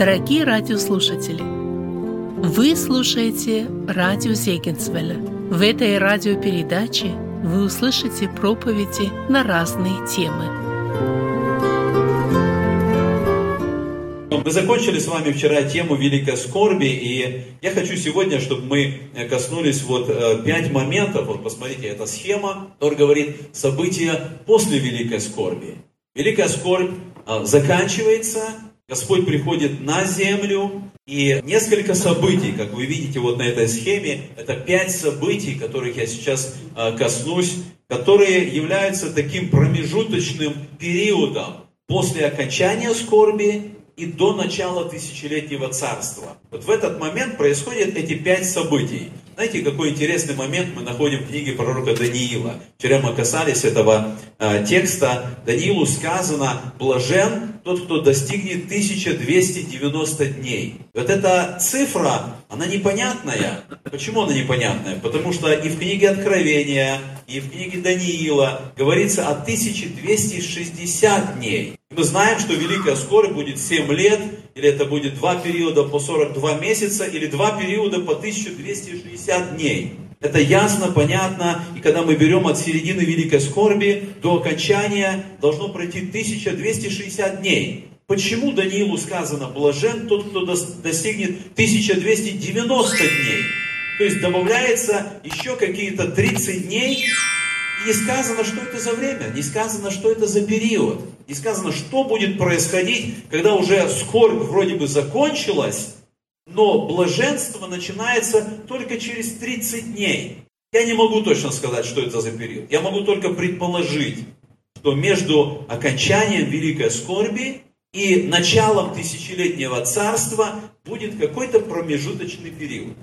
Дорогие радиослушатели, вы слушаете радио Зегенсвелля. В этой радиопередаче вы услышите проповеди на разные темы. Мы закончили с вами вчера тему великой скорби, и я хочу сегодня, чтобы мы коснулись вот э, пять моментов. Вот посмотрите, это схема, которая говорит события после великой скорби. Великая скорбь э, заканчивается, Господь приходит на землю, и несколько событий, как вы видите вот на этой схеме, это пять событий, которых я сейчас э, коснусь, которые являются таким промежуточным периодом после окончания скорби и до начала тысячелетнего царства. Вот в этот момент происходят эти пять событий. Знаете, какой интересный момент мы находим в книге пророка Даниила. Вчера мы касались этого э, текста. Даниилу сказано, блажен тот, кто достигнет 1290 дней. Вот эта цифра, она непонятная. Почему она непонятная? Потому что и в книге Откровения, и в книге Даниила говорится о 1260 дней. Мы знаем, что Великая Скорбь будет 7 лет, или это будет два периода по 42 месяца, или два периода по 1260 дней. Это ясно, понятно, и когда мы берем от середины Великой Скорби до окончания, должно пройти 1260 дней. Почему Даниилу сказано, блажен тот, кто достигнет 1290 дней? То есть добавляется еще какие-то 30 дней, не сказано, что это за время, не сказано, что это за период. Не сказано, что будет происходить, когда уже скорбь вроде бы закончилась, но блаженство начинается только через 30 дней. Я не могу точно сказать, что это за период. Я могу только предположить, что между окончанием великой скорби и началом тысячелетнего царства будет какой-то промежуточный период.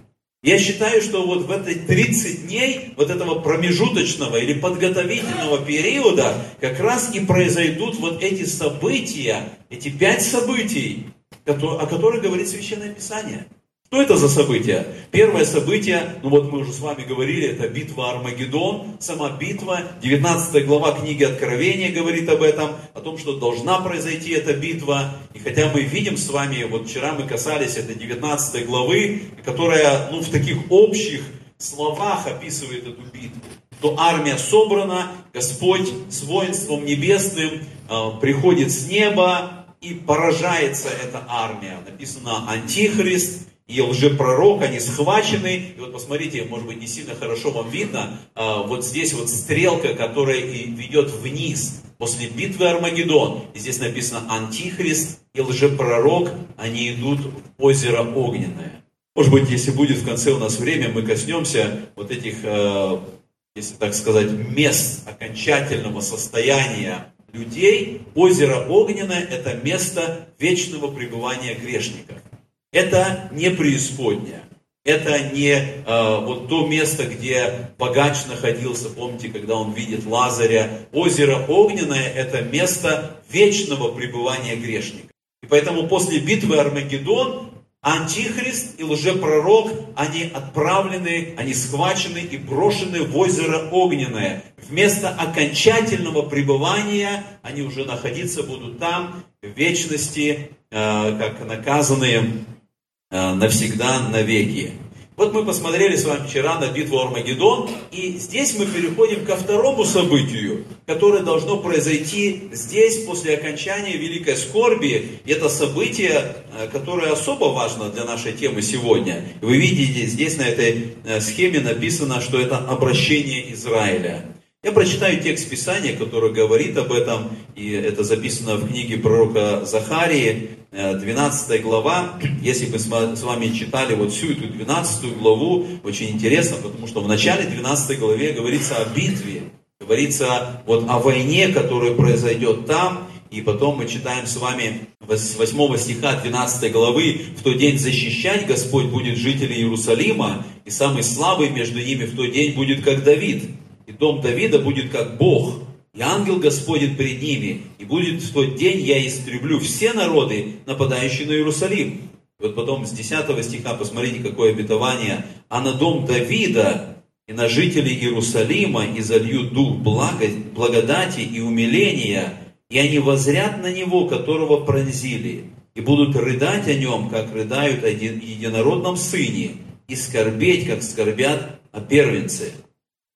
Я считаю, что вот в эти 30 дней вот этого промежуточного или подготовительного периода как раз и произойдут вот эти события, эти пять событий, о которых говорит Священное Писание. Что это за события? Первое событие, ну вот мы уже с вами говорили, это битва Армагеддон, сама битва, 19 глава книги Откровения говорит об этом, о том, что должна произойти эта битва. И хотя мы видим с вами, вот вчера мы касались этой 19 главы, которая ну, в таких общих словах описывает эту битву, то армия собрана, Господь с воинством небесным э, приходит с неба, и поражается эта армия. Написано Антихрист, и лжепророк, они схвачены. И вот посмотрите, может быть, не сильно хорошо вам видно, а, вот здесь вот стрелка, которая ведет вниз после битвы Армагеддон. И здесь написано Антихрист и лжепророк, они идут в озеро Огненное. Может быть, если будет в конце у нас время, мы коснемся вот этих, а, если так сказать, мест окончательного состояния людей. Озеро Огненное – это место вечного пребывания грешников. Это не преисподняя. Это не э, вот то место, где богач находился, помните, когда он видит Лазаря. Озеро Огненное – это место вечного пребывания грешника. И поэтому после битвы Армагеддон Антихрист и лжепророк, они отправлены, они схвачены и брошены в озеро Огненное. Вместо окончательного пребывания они уже находиться будут там, в вечности, э, как наказанные навсегда, навеки. Вот мы посмотрели с вами вчера на битву Армагеддон, и здесь мы переходим ко второму событию, которое должно произойти здесь после окончания Великой Скорби. Это событие, э, которое особо важно для нашей темы сегодня. Вы видите, здесь на этой э, схеме написано, что это обращение Израиля. Я прочитаю текст Писания, который говорит об этом, и это записано в книге пророка Захарии, 12 э, глава. Если бы с вами читали вот всю эту 12 главу, очень интересно, потому что в начале 12 главе говорится о битве, говорится вот о войне, которая произойдет там, и потом мы читаем с вами с 8 стиха 12 главы, в тот день защищать Господь будет жителей Иерусалима, и самый слабый между ними в тот день будет как Давид. И дом Давида будет как Бог, и ангел Господень перед ними, и будет в тот день я истреблю все народы, нападающие на Иерусалим. Вот потом с 10 стиха посмотрите, какое обетование. А на дом Давида и на жителей Иерусалима и залью дух благодати и умиления, и они возрят на него, которого пронзили. и будут рыдать о нем, как рыдают о единородном сыне, и скорбеть, как скорбят о первенце.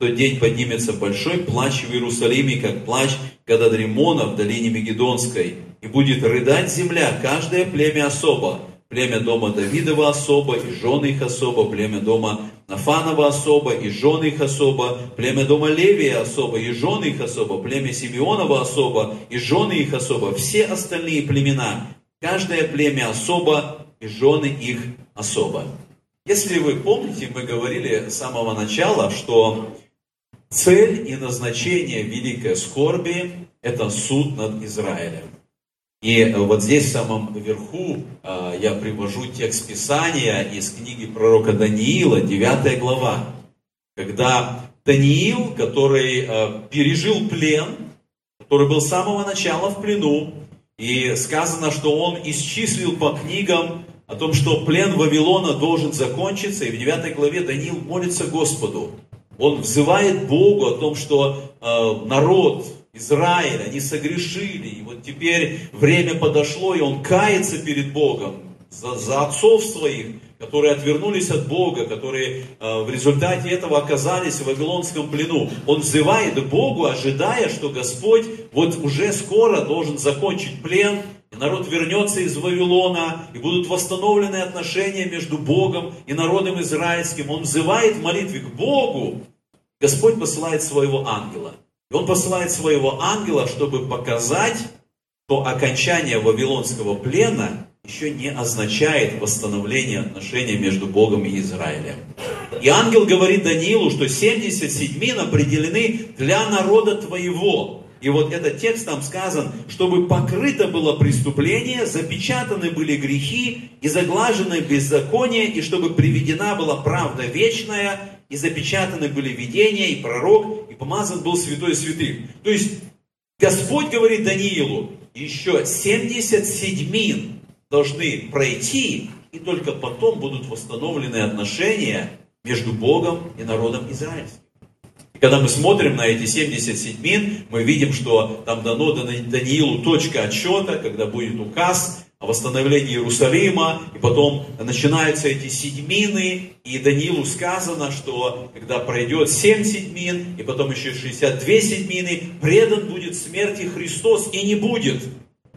В тот день поднимется большой плач в Иерусалиме, как плач Гададримона в долине Мегедонской, и будет рыдать земля, каждое племя особо, племя дома Давидова особо, и жены их особо, племя дома Нафанова особо, и жены их особо, племя дома Левия особо, и жены их особо, племя Симеонова особо, и жены их особо, все остальные племена, каждое племя особо, и жены их особо. Если вы помните, мы говорили с самого начала, что цель и назначение великой скорби – это суд над Израилем. И вот здесь в самом верху э, я привожу текст Писания из книги пророка Даниила, 9 глава, когда Даниил, который э, пережил плен, который был с самого начала в плену, и сказано, что он исчислил по книгам о том, что плен Вавилона должен закончиться, и в 9 главе Даниил молится Господу. Он взывает Богу о том, что э, народ Израиль, они согрешили, и вот теперь время подошло, и он кается перед Богом за, за отцов своих, которые отвернулись от Бога, которые э, в результате этого оказались в Вавилонском плену. Он взывает Богу, ожидая, что Господь вот уже скоро должен закончить плен, и народ вернется из Вавилона, и будут восстановлены отношения между Богом и народом израильским. Он взывает в молитве к Богу. Господь посылает своего ангела. И он посылает своего ангела, чтобы показать, что окончание Вавилонского плена еще не означает восстановление отношений между Богом и Израилем. И ангел говорит Даниилу, что 70 седьмин определены для народа твоего. И вот этот текст там сказан, чтобы покрыто было преступление, запечатаны были грехи и заглажены беззаконие, и чтобы приведена была правда вечная, и запечатаны были видения, и пророк, и помазан был святой святых. То есть Господь говорит Даниилу, еще 70 седьмин должны пройти, и только потом будут восстановлены отношения между Богом и народом израильским. Когда мы смотрим на эти 70 седьмин, мы видим, что там дано Даниилу точка отсчета, когда будет указ о восстановлении Иерусалима, и потом начинаются эти седьмины, и Даниилу сказано, что когда пройдет 7 седьмин, и потом еще 62 седьмины, предан будет смерти Христос и не будет.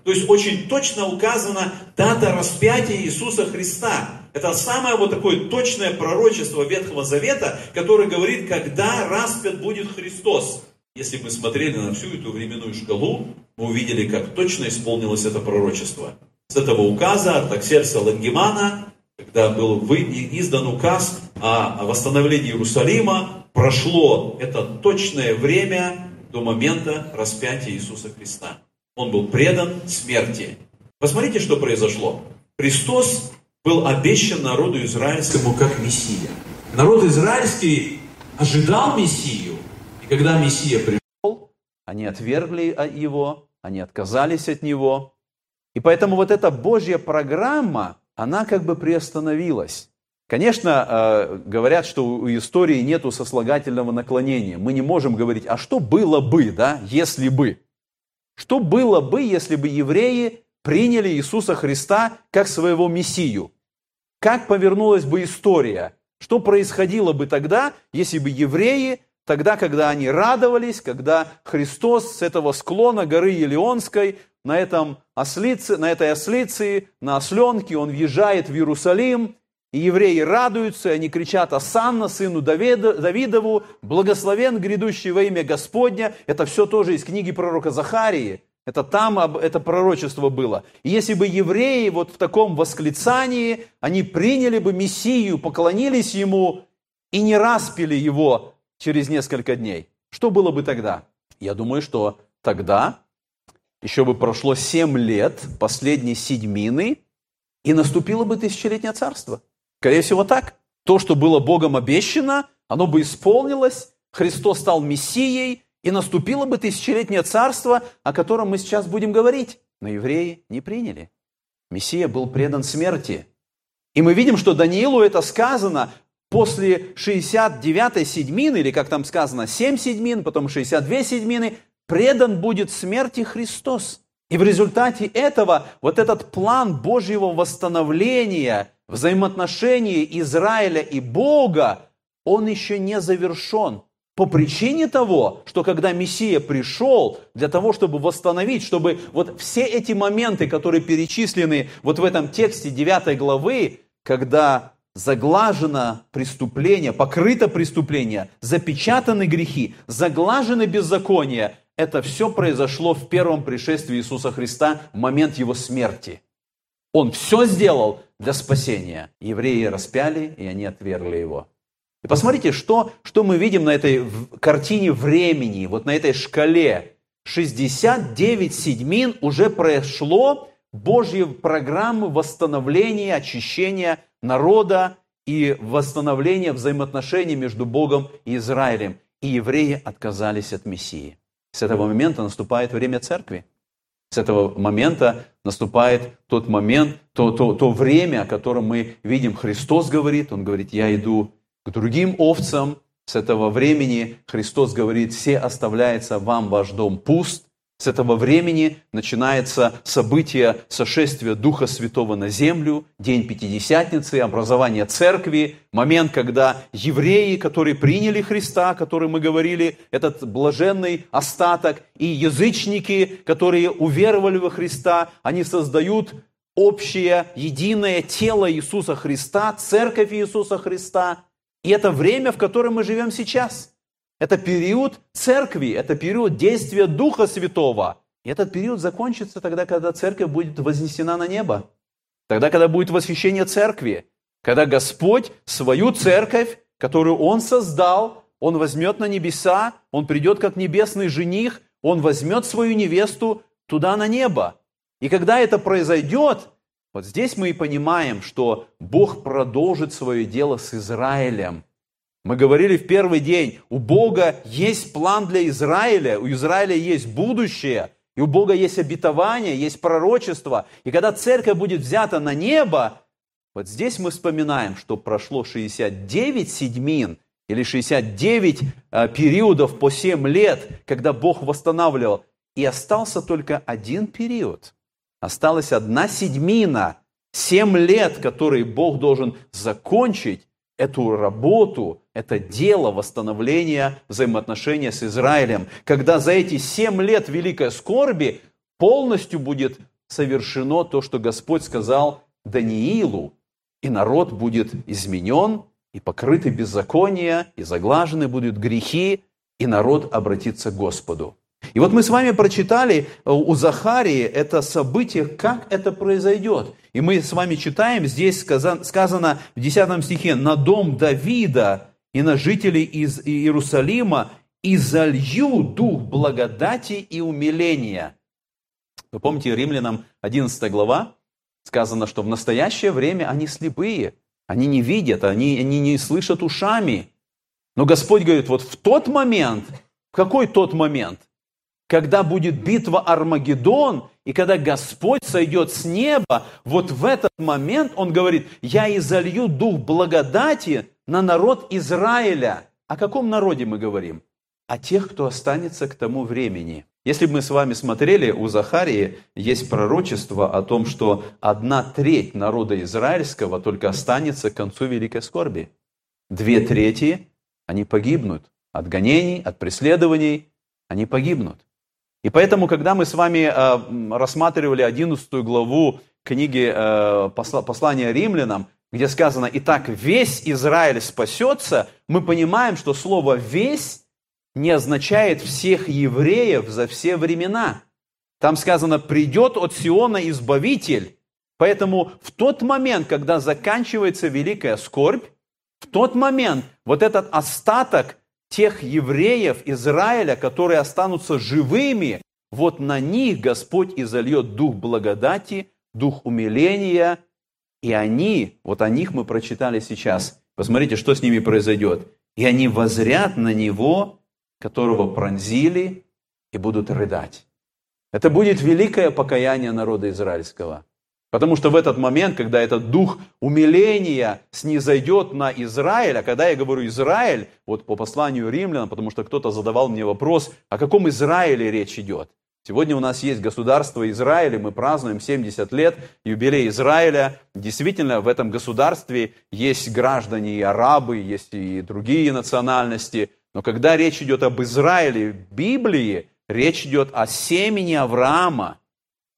То есть очень точно указана дата распятия Иисуса Христа. Это самое вот такое точное пророчество Ветхого Завета, которое говорит, когда распят будет Христос. Если мы смотрели на всю эту временную шкалу, мы увидели, как точно исполнилось это пророчество. С этого указа Артаксерса Лангемана, когда был издан указ о восстановлении Иерусалима, прошло это точное время до момента распятия Иисуса Христа. Он был предан смерти. Посмотрите, что произошло. Христос был обещан народу израильскому как Мессия. Народ израильский ожидал Мессию. И когда Мессия пришел, они отвергли его, они отказались от него. И поэтому вот эта Божья программа, она как бы приостановилась. Конечно, э, говорят, что у истории нету сослагательного наклонения. Мы не можем говорить, а что было бы, да, если бы. Что было бы, если бы евреи приняли Иисуса Христа как своего Мессию? Как повернулась бы история? Что происходило бы тогда, если бы евреи, тогда, когда они радовались, когда Христос с этого склона горы Елеонской, на, этом ослице, на этой ослице, на осленке, он въезжает в Иерусалим, и евреи радуются, и они кричат «Асанна, сыну Давидову, благословен грядущий во имя Господня». Это все тоже из книги пророка Захарии. Это там это пророчество было. И если бы евреи вот в таком восклицании, они приняли бы Мессию, поклонились Ему и не распили Его через несколько дней, что было бы тогда? Я думаю, что тогда еще бы прошло семь лет последней седьмины, и наступило бы тысячелетнее царство. Скорее всего так. То, что было Богом обещано, оно бы исполнилось, Христос стал Мессией, и наступило бы тысячелетнее царство, о котором мы сейчас будем говорить. Но евреи не приняли. Мессия был предан смерти. И мы видим, что Даниилу это сказано после 69-й седьмины, или как там сказано, 7 седьмин, потом 62 седьмины, предан будет смерти Христос. И в результате этого вот этот план Божьего восстановления взаимоотношений Израиля и Бога, он еще не завершен. По причине того, что когда Мессия пришел для того, чтобы восстановить, чтобы вот все эти моменты, которые перечислены вот в этом тексте 9 главы, когда заглажено преступление, покрыто преступление, запечатаны грехи, заглажены беззакония, это все произошло в первом пришествии Иисуса Христа в момент Его смерти. Он все сделал для спасения. Евреи распяли, и они отвергли Его. И посмотрите, что, что мы видим на этой картине времени, вот на этой шкале. 69 седьмин уже прошло Божьей программы восстановления, очищения народа и восстановления взаимоотношений между Богом и Израилем. И евреи отказались от Мессии. С этого момента наступает время церкви. С этого момента наступает тот момент, то, то, то время, о котором мы видим, Христос говорит, Он говорит, я иду к другим овцам. С этого времени Христос говорит, все оставляется вам ваш дом пуст. С этого времени начинается событие сошествия Духа Святого на землю, день Пятидесятницы, образование церкви, момент, когда евреи, которые приняли Христа, который мы говорили, этот блаженный остаток, и язычники, которые уверовали во Христа, они создают общее, единое тело Иисуса Христа, церковь Иисуса Христа. И это время, в котором мы живем сейчас – это период церкви, это период действия Духа Святого. И этот период закончится тогда, когда церковь будет вознесена на небо. Тогда, когда будет восхищение церкви. Когда Господь свою церковь, которую Он создал, Он возьмет на небеса, Он придет как небесный жених, Он возьмет свою невесту туда на небо. И когда это произойдет, вот здесь мы и понимаем, что Бог продолжит свое дело с Израилем – мы говорили в первый день, у Бога есть план для Израиля, у Израиля есть будущее, и у Бога есть обетование, есть пророчество. И когда церковь будет взята на небо, вот здесь мы вспоминаем, что прошло 69 седьмин или 69 э, периодов по 7 лет, когда Бог восстанавливал. И остался только один период. Осталась одна седьмина, 7 лет, которые Бог должен закончить эту работу, это дело восстановления взаимоотношения с Израилем, когда за эти семь лет великой скорби полностью будет совершено то, что Господь сказал Даниилу, и народ будет изменен, и покрыты беззакония, и заглажены будут грехи, и народ обратится к Господу. И вот мы с вами прочитали э, у Захарии это событие, как это произойдет. И мы с вами читаем, здесь сказано в 10 стихе, «На дом Давида и на жителей из Иерусалима и залью дух благодати и умиления». Вы помните, Римлянам 11 глава сказано, что в настоящее время они слепые, они не видят, они, они не слышат ушами. Но Господь говорит, вот в тот момент, в какой тот момент – когда будет битва Армагеддон, и когда Господь сойдет с неба, вот в этот момент Он говорит, я изолью дух благодати на народ Израиля. О каком народе мы говорим? О тех, кто останется к тому времени. Если бы мы с вами смотрели, у Захарии есть пророчество о том, что одна треть народа израильского только останется к концу великой скорби. Две трети, они погибнут от гонений, от преследований, они погибнут. И поэтому, когда мы с вами э, рассматривали 11 главу книги э, послания римлянам, где сказано «Итак, весь Израиль спасется», мы понимаем, что слово «весь» не означает всех евреев за все времена. Там сказано «придет от Сиона избавитель». Поэтому в тот момент, когда заканчивается великая скорбь, в тот момент вот этот остаток тех евреев Израиля, которые останутся живыми, вот на них Господь изольет дух благодати, дух умиления, и они, вот о них мы прочитали сейчас. Посмотрите, что с ними произойдет. И они возрят на него, которого пронзили, и будут рыдать. Это будет великое покаяние народа израильского. Потому что в этот момент, когда этот дух умиления снизойдет на Израиль, а когда я говорю Израиль, вот по посланию римлян, потому что кто-то задавал мне вопрос, о каком Израиле речь идет. Сегодня у нас есть государство Израиль, мы празднуем 70 лет юбилей Израиля. Действительно, в этом государстве есть граждане и арабы, есть и другие национальности. Но когда речь идет об Израиле в Библии, речь идет о семени Авраама.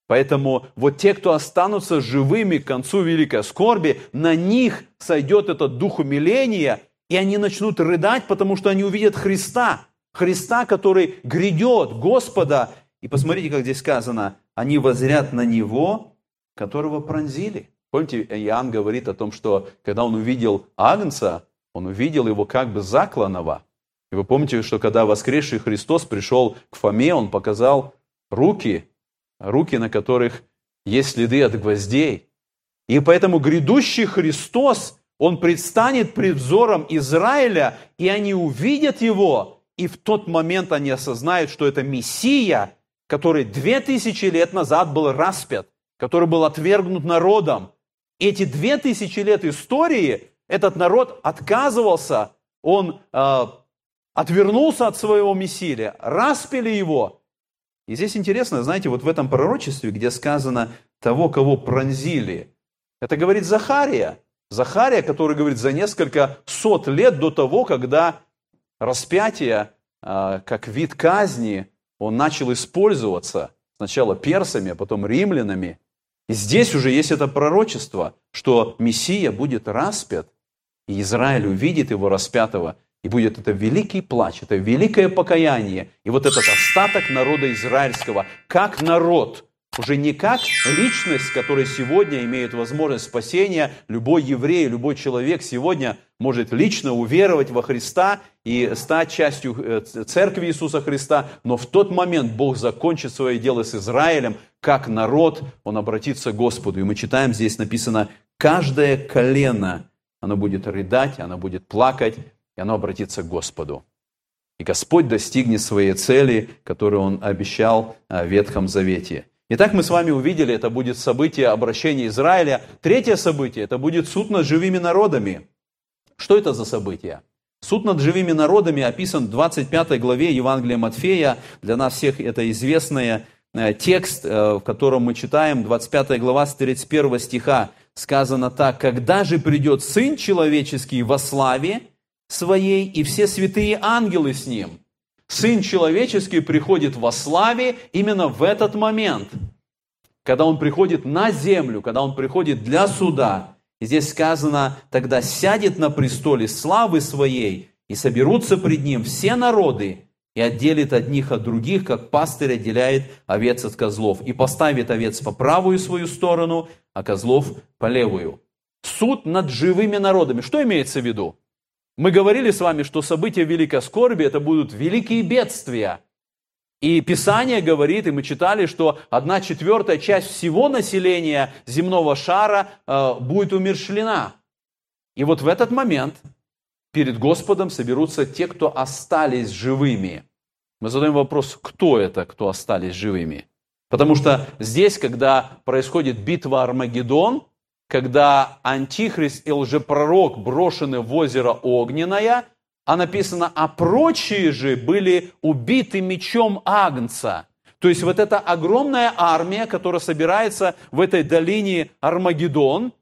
Поэтому вот те, кто останутся живыми к концу великой скорби, на них сойдет этот дух умиления, и они начнут рыдать, потому что они увидят Христа. Христа, который грядет, Господа, и посмотрите, как здесь сказано, они возрят на него, которого пронзили. Помните, Иоанн говорит о том, что когда он увидел Агнца, он увидел его как бы закланного. И вы помните, что когда воскресший Христос пришел к Фоме, он показал руки, руки, на которых есть следы от гвоздей. И поэтому грядущий Христос, он предстанет пред взором Израиля, и они увидят его, и в тот момент они осознают, что это Мессия, который две тысячи лет назад был распят, который был отвергнут народом. Эти две тысячи лет истории этот народ отказывался, он э, отвернулся от своего Мессия, распили его. И здесь интересно, знаете, вот в этом пророчестве, где сказано того, кого пронзили, это говорит Захария. Захария, который говорит за несколько сот лет до того, когда распятие, э, как вид казни, он начал использоваться сначала персами, а потом римлянами. И здесь уже есть это пророчество, что Мессия будет распят, и Израиль увидит его распятого, и будет это великий плач, это великое покаяние. И вот этот остаток народа израильского, как народ, уже не как личность, которая сегодня имеет возможность спасения, любой еврей, любой человек сегодня может лично уверовать во Христа и стать частью э, церкви Иисуса Христа, но в тот момент Бог закончит свое дело с Израилем, как народ, он обратится к Господу. И мы читаем, здесь написано, каждое колено, оно будет рыдать, оно будет плакать, и оно обратится к Господу. И Господь достигнет своей цели, которую Он обещал э, в Ветхом Завете. Итак, мы с вами увидели, это будет событие обращения Израиля. Третье событие, это будет суд над живыми народами. Что это за событие? Суд над живыми народами описан в 25 главе Евангелия Матфея. Для нас всех это известный э, текст, э, в котором мы читаем, 25 глава с 31 стиха. Сказано так, «Когда же придет Сын Человеческий во славе Своей, и все святые ангелы с Ним?» Сын человеческий приходит во славе именно в этот момент, когда он приходит на землю, когда он приходит для суда. И здесь сказано, тогда сядет на престоле славы своей, и соберутся пред ним все народы, и отделит одних от других, как пастырь отделяет овец от козлов, и поставит овец по правую свою сторону, а козлов по левую. Суд над живыми народами. Что имеется в виду? Мы говорили с вами, что события великой скорби – это будут великие бедствия. И Писание говорит, и мы читали, что одна четвертая часть всего населения земного шара э, будет умершлена. И вот в этот момент перед Господом соберутся те, кто остались живыми. Мы задаем вопрос, кто это, кто остались живыми? Потому что здесь, когда происходит битва Армагеддон, когда антихрист и лжепророк брошены в озеро Огненное, а написано, а прочие же были убиты мечом Агнца. То есть вот эта огромная армия, которая собирается в этой долине Армагеддон,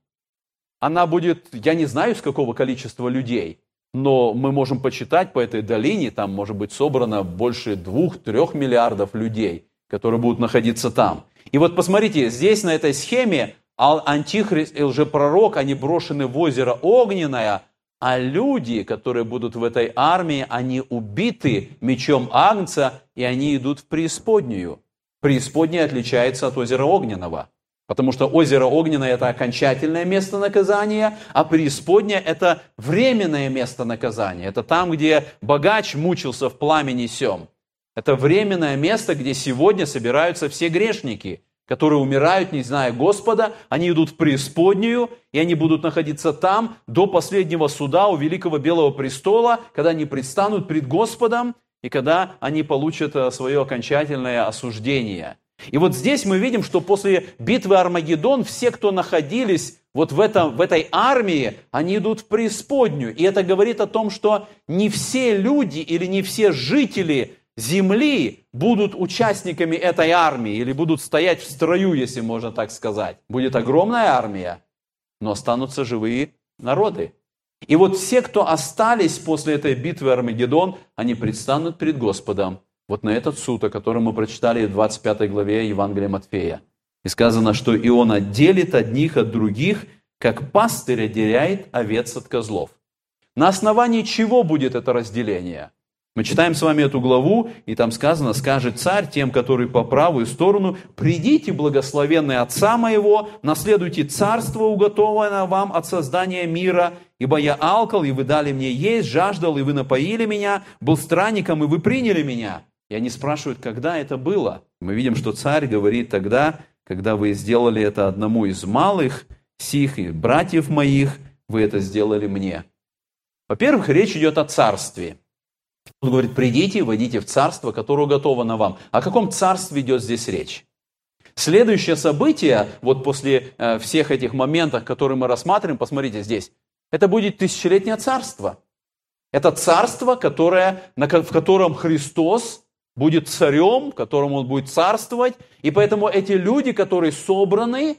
она будет, я не знаю, с какого количества людей, но мы можем почитать по этой долине, там может быть собрано больше двух-трех миллиардов людей, которые будут находиться там. И вот посмотрите, здесь на этой схеме а антихрист и лжепророк, они брошены в озеро огненное, а люди, которые будут в этой армии, они убиты мечом Агнца, и они идут в преисподнюю. Преисподняя отличается от озера Огненного. Потому что озеро Огненное – это окончательное место наказания, а преисподняя – это временное место наказания. Это там, где богач мучился в пламени сем. Это временное место, где сегодня собираются все грешники – которые умирают, не зная Господа, они идут в преисподнюю, и они будут находиться там до последнего суда у Великого Белого Престола, когда они предстанут пред Господом, и когда они получат э, свое окончательное осуждение. И вот здесь мы видим, что после битвы Армагеддон все, кто находились вот в, этом, в этой армии, они идут в преисподнюю. И это говорит о том, что не все люди или не все жители земли будут участниками этой армии или будут стоять в строю, если можно так сказать. Будет огромная армия, но останутся живые народы. И вот все, кто остались после этой битвы Армагеддон, они предстанут перед Господом. Вот на этот суд, о котором мы прочитали в 25 главе Евангелия Матфея. И сказано, что и он отделит одних от других, как пастырь отделяет овец от козлов. На основании чего будет это разделение? Мы читаем с вами эту главу, и там сказано, скажет царь тем, которые по правую сторону, придите, благословенные Отца моего, наследуйте царство, уготованное вам от создания мира, ибо я алкал, и вы дали мне есть, жаждал, и вы напоили меня, был странником, и вы приняли меня. И они спрашивают, когда это было. Мы видим, что царь говорит тогда, когда вы сделали это одному из малых, сих и братьев моих, вы это сделали мне. Во-первых, речь идет о царстве – он говорит, придите войдите в царство, которое уготовано вам. О каком царстве идет здесь речь? Следующее событие, вот после э, всех этих моментов, которые мы рассматриваем, посмотрите здесь, это будет тысячелетнее царство. Это царство, которое, в котором Христос будет царем, в котором Он будет царствовать. И поэтому эти люди, которые собраны,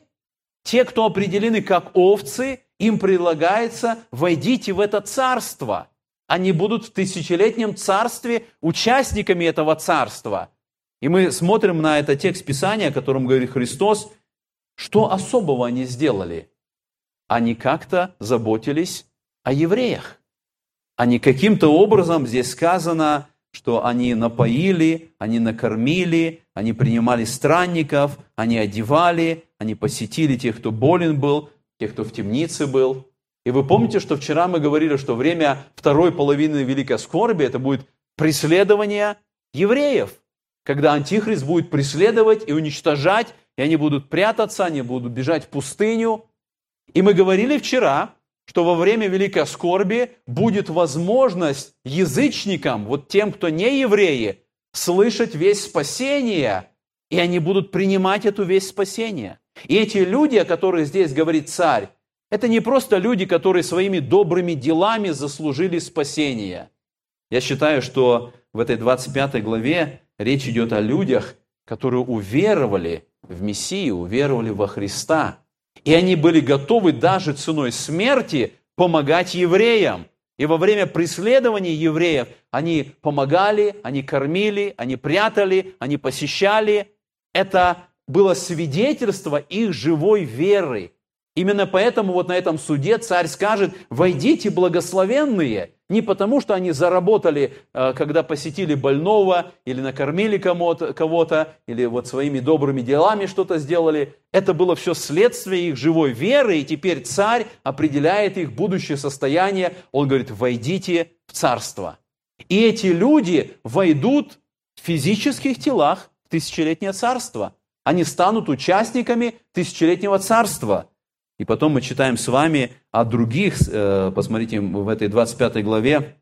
те, кто определены как овцы, им предлагается, войдите в это царство – они будут в тысячелетнем царстве участниками этого царства. И мы смотрим на этот текст Писания, о котором говорит Христос, что особого они сделали? Они как-то заботились о евреях. Они каким-то образом, здесь сказано, что они напоили, они накормили, они принимали странников, они одевали, они посетили тех, кто болен был, тех, кто в темнице был. И вы помните, что вчера мы говорили, что время второй половины Великой Скорби это будет преследование евреев, когда Антихрист будет преследовать и уничтожать, и они будут прятаться, они будут бежать в пустыню. И мы говорили вчера, что во время Великой Скорби будет возможность язычникам, вот тем, кто не евреи, слышать весь спасение, и они будут принимать эту весть спасения. И эти люди, о которых здесь говорит царь, это не просто люди, которые своими добрыми делами заслужили спасение. Я считаю, что в этой 25 главе речь идет о людях, которые уверовали в Мессию, уверовали во Христа. И они были готовы даже ценой смерти помогать евреям. И во время преследования евреев они помогали, они кормили, они прятали, они посещали. Это было свидетельство их живой веры. Именно поэтому вот на этом суде царь скажет, войдите благословенные, не потому что они заработали, э, когда посетили больного, или накормили кого-то, или вот своими добрыми делами что-то сделали. Это было все следствие их живой веры, и теперь царь определяет их будущее состояние. Он говорит, войдите в царство. И эти люди войдут в физических телах в тысячелетнее царство. Они станут участниками тысячелетнего царства – и потом мы читаем с вами о других, э, посмотрите, в этой 25 главе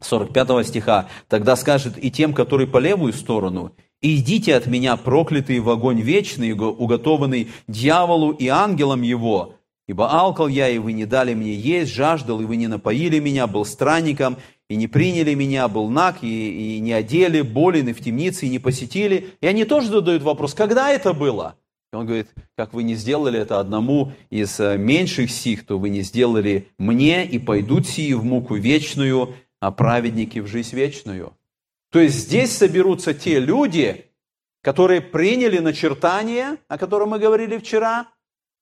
45 стиха. «Тогда скажет и тем, которые по левую сторону, «Идите от меня, проклятые в огонь вечный, уготованный дьяволу и ангелам его, ибо алкал я, и вы не дали мне есть, жаждал, и вы не напоили меня, был странником, и не приняли меня, был наг, и, и не одели, болен, и в темнице, и не посетили». И они тоже задают вопрос, когда это было? И он говорит, как вы не сделали это одному из э, меньших сих, то вы не сделали мне, и пойдут сии в муку вечную, а праведники в жизнь вечную. То есть здесь соберутся те люди, которые приняли начертание, о котором мы говорили вчера,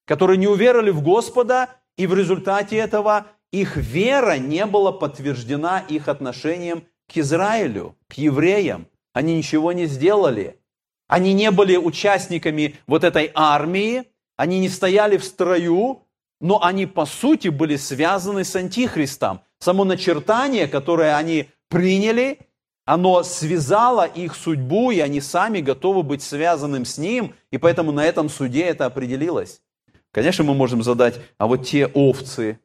которые не уверовали в Господа, и в результате этого их вера не была подтверждена их отношением к Израилю, к евреям. Они ничего не сделали. Они не были участниками вот этой армии, они не стояли в строю, но они по сути были связаны с Антихристом. Само начертание, которое они приняли, оно связало их судьбу, и они сами готовы быть связанным с ним, и поэтому на этом суде это определилось. Конечно, мы можем задать, а вот те овцы,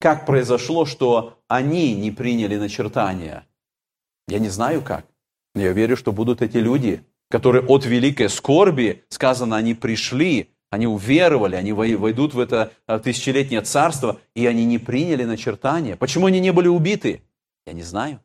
как произошло, что они не приняли начертания? Я не знаю как. Но я верю, что будут эти люди, которые от великой скорби, сказано, они пришли, они уверовали, они войдут в это э, тысячелетнее царство, и они не приняли начертания. Почему они не были убиты? Я не знаю.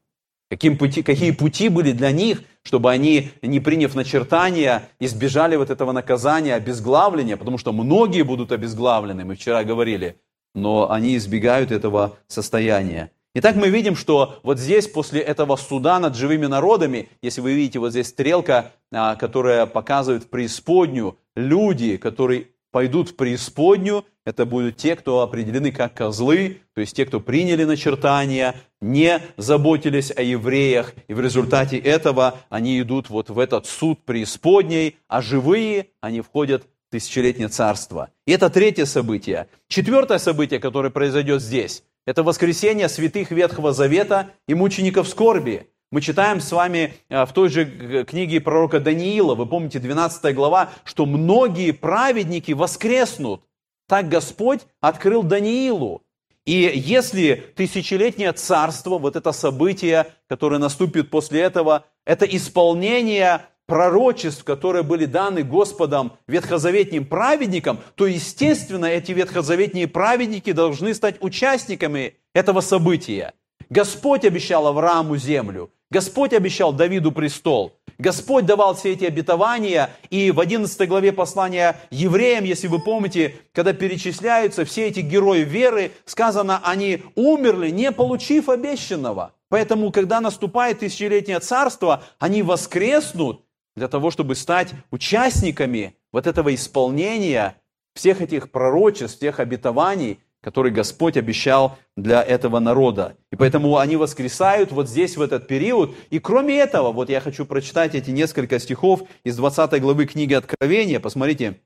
Каким пути, какие пути были для них, чтобы они, не приняв начертания, избежали вот этого наказания, обезглавления, потому что многие будут обезглавлены, мы вчера говорили, но они избегают этого состояния. Итак, мы видим, что вот здесь, после этого суда над живыми народами, если вы видите, вот здесь стрелка, а, которая показывает преисподнюю, люди, которые пойдут в преисподнюю, это будут те, кто определены как козлы, то есть те, кто приняли начертания, не заботились о евреях, и в результате этого они идут вот в этот суд преисподней, а живые, они входят в тысячелетнее царство. И это третье событие. Четвертое событие, которое произойдет здесь, это воскресение святых Ветхого Завета и мучеников скорби. Мы читаем с вами э, в той же книге пророка Даниила, вы помните, 12 глава, что многие праведники воскреснут. Так Господь открыл Даниилу. И если тысячелетнее царство, вот это событие, которое наступит после этого, это исполнение пророчеств, которые были даны Господом ветхозаветним праведникам, то, естественно, эти ветхозаветные праведники должны стать участниками этого события. Господь обещал Аврааму землю, Господь обещал Давиду престол. Господь давал все эти обетования, и в 11 главе послания евреям, если вы помните, когда перечисляются все эти герои веры, сказано, они умерли, не получив обещанного. Поэтому, когда наступает тысячелетнее царство, они воскреснут для того, чтобы стать участниками вот этого исполнения всех этих пророчеств, всех обетований, который Господь обещал для этого народа. И поэтому они воскресают вот здесь, в этот период. И кроме этого, вот я хочу прочитать эти несколько стихов из 20 главы книги Откровения. Посмотрите,